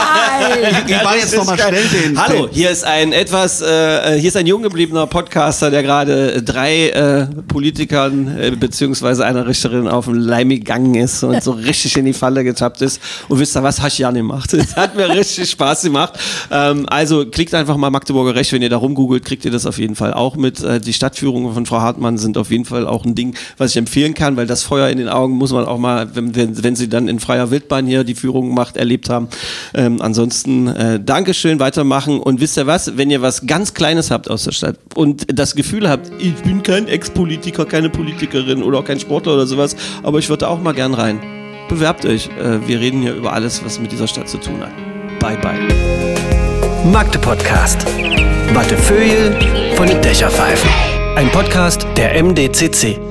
Ich, ich war jetzt nochmal schnell den. Hallo, hier ist ein etwas, äh, hier ist ein jung gebliebener Podcaster, der gerade drei äh, Politikern äh, beziehungsweise einer Richterin auf den Leim gegangen ist und so richtig in die Falle getappt ist. Und wisst ihr was, hast du ja nicht gemacht. Das hat mir richtig Spaß gemacht. Ähm, also klickt einfach mal Magdeburger Recht, wenn ihr da rumgoogelt, kriegt ihr das auf jeden Fall auch mit. Äh, die Stadtführungen von Frau Hartmann sind auf jeden Fall auch ein Ding, was ich empfehlen kann, weil das Feuer in den Augen muss man auch mal, wenn, wenn, wenn sie dann in freier Wildbahn hier die Führung macht, erlebt haben. Ähm, ansonsten äh, Dankeschön, weitermachen und wisst ihr was, wenn ihr was ganz Kleines habt aus der Stadt und das Gefühl habt, ich bin kein Ex-Politiker, keine Politikerin oder auch kein Sportler oder sowas, aber ich würde auch mal gern rein. Bewerbt euch. Äh, wir reden hier über alles, was mit dieser Stadt zu tun hat. Bye, bye. Magde Podcast. Wattefeuille von den Dächerpfeifen. Ein Podcast der MDCC.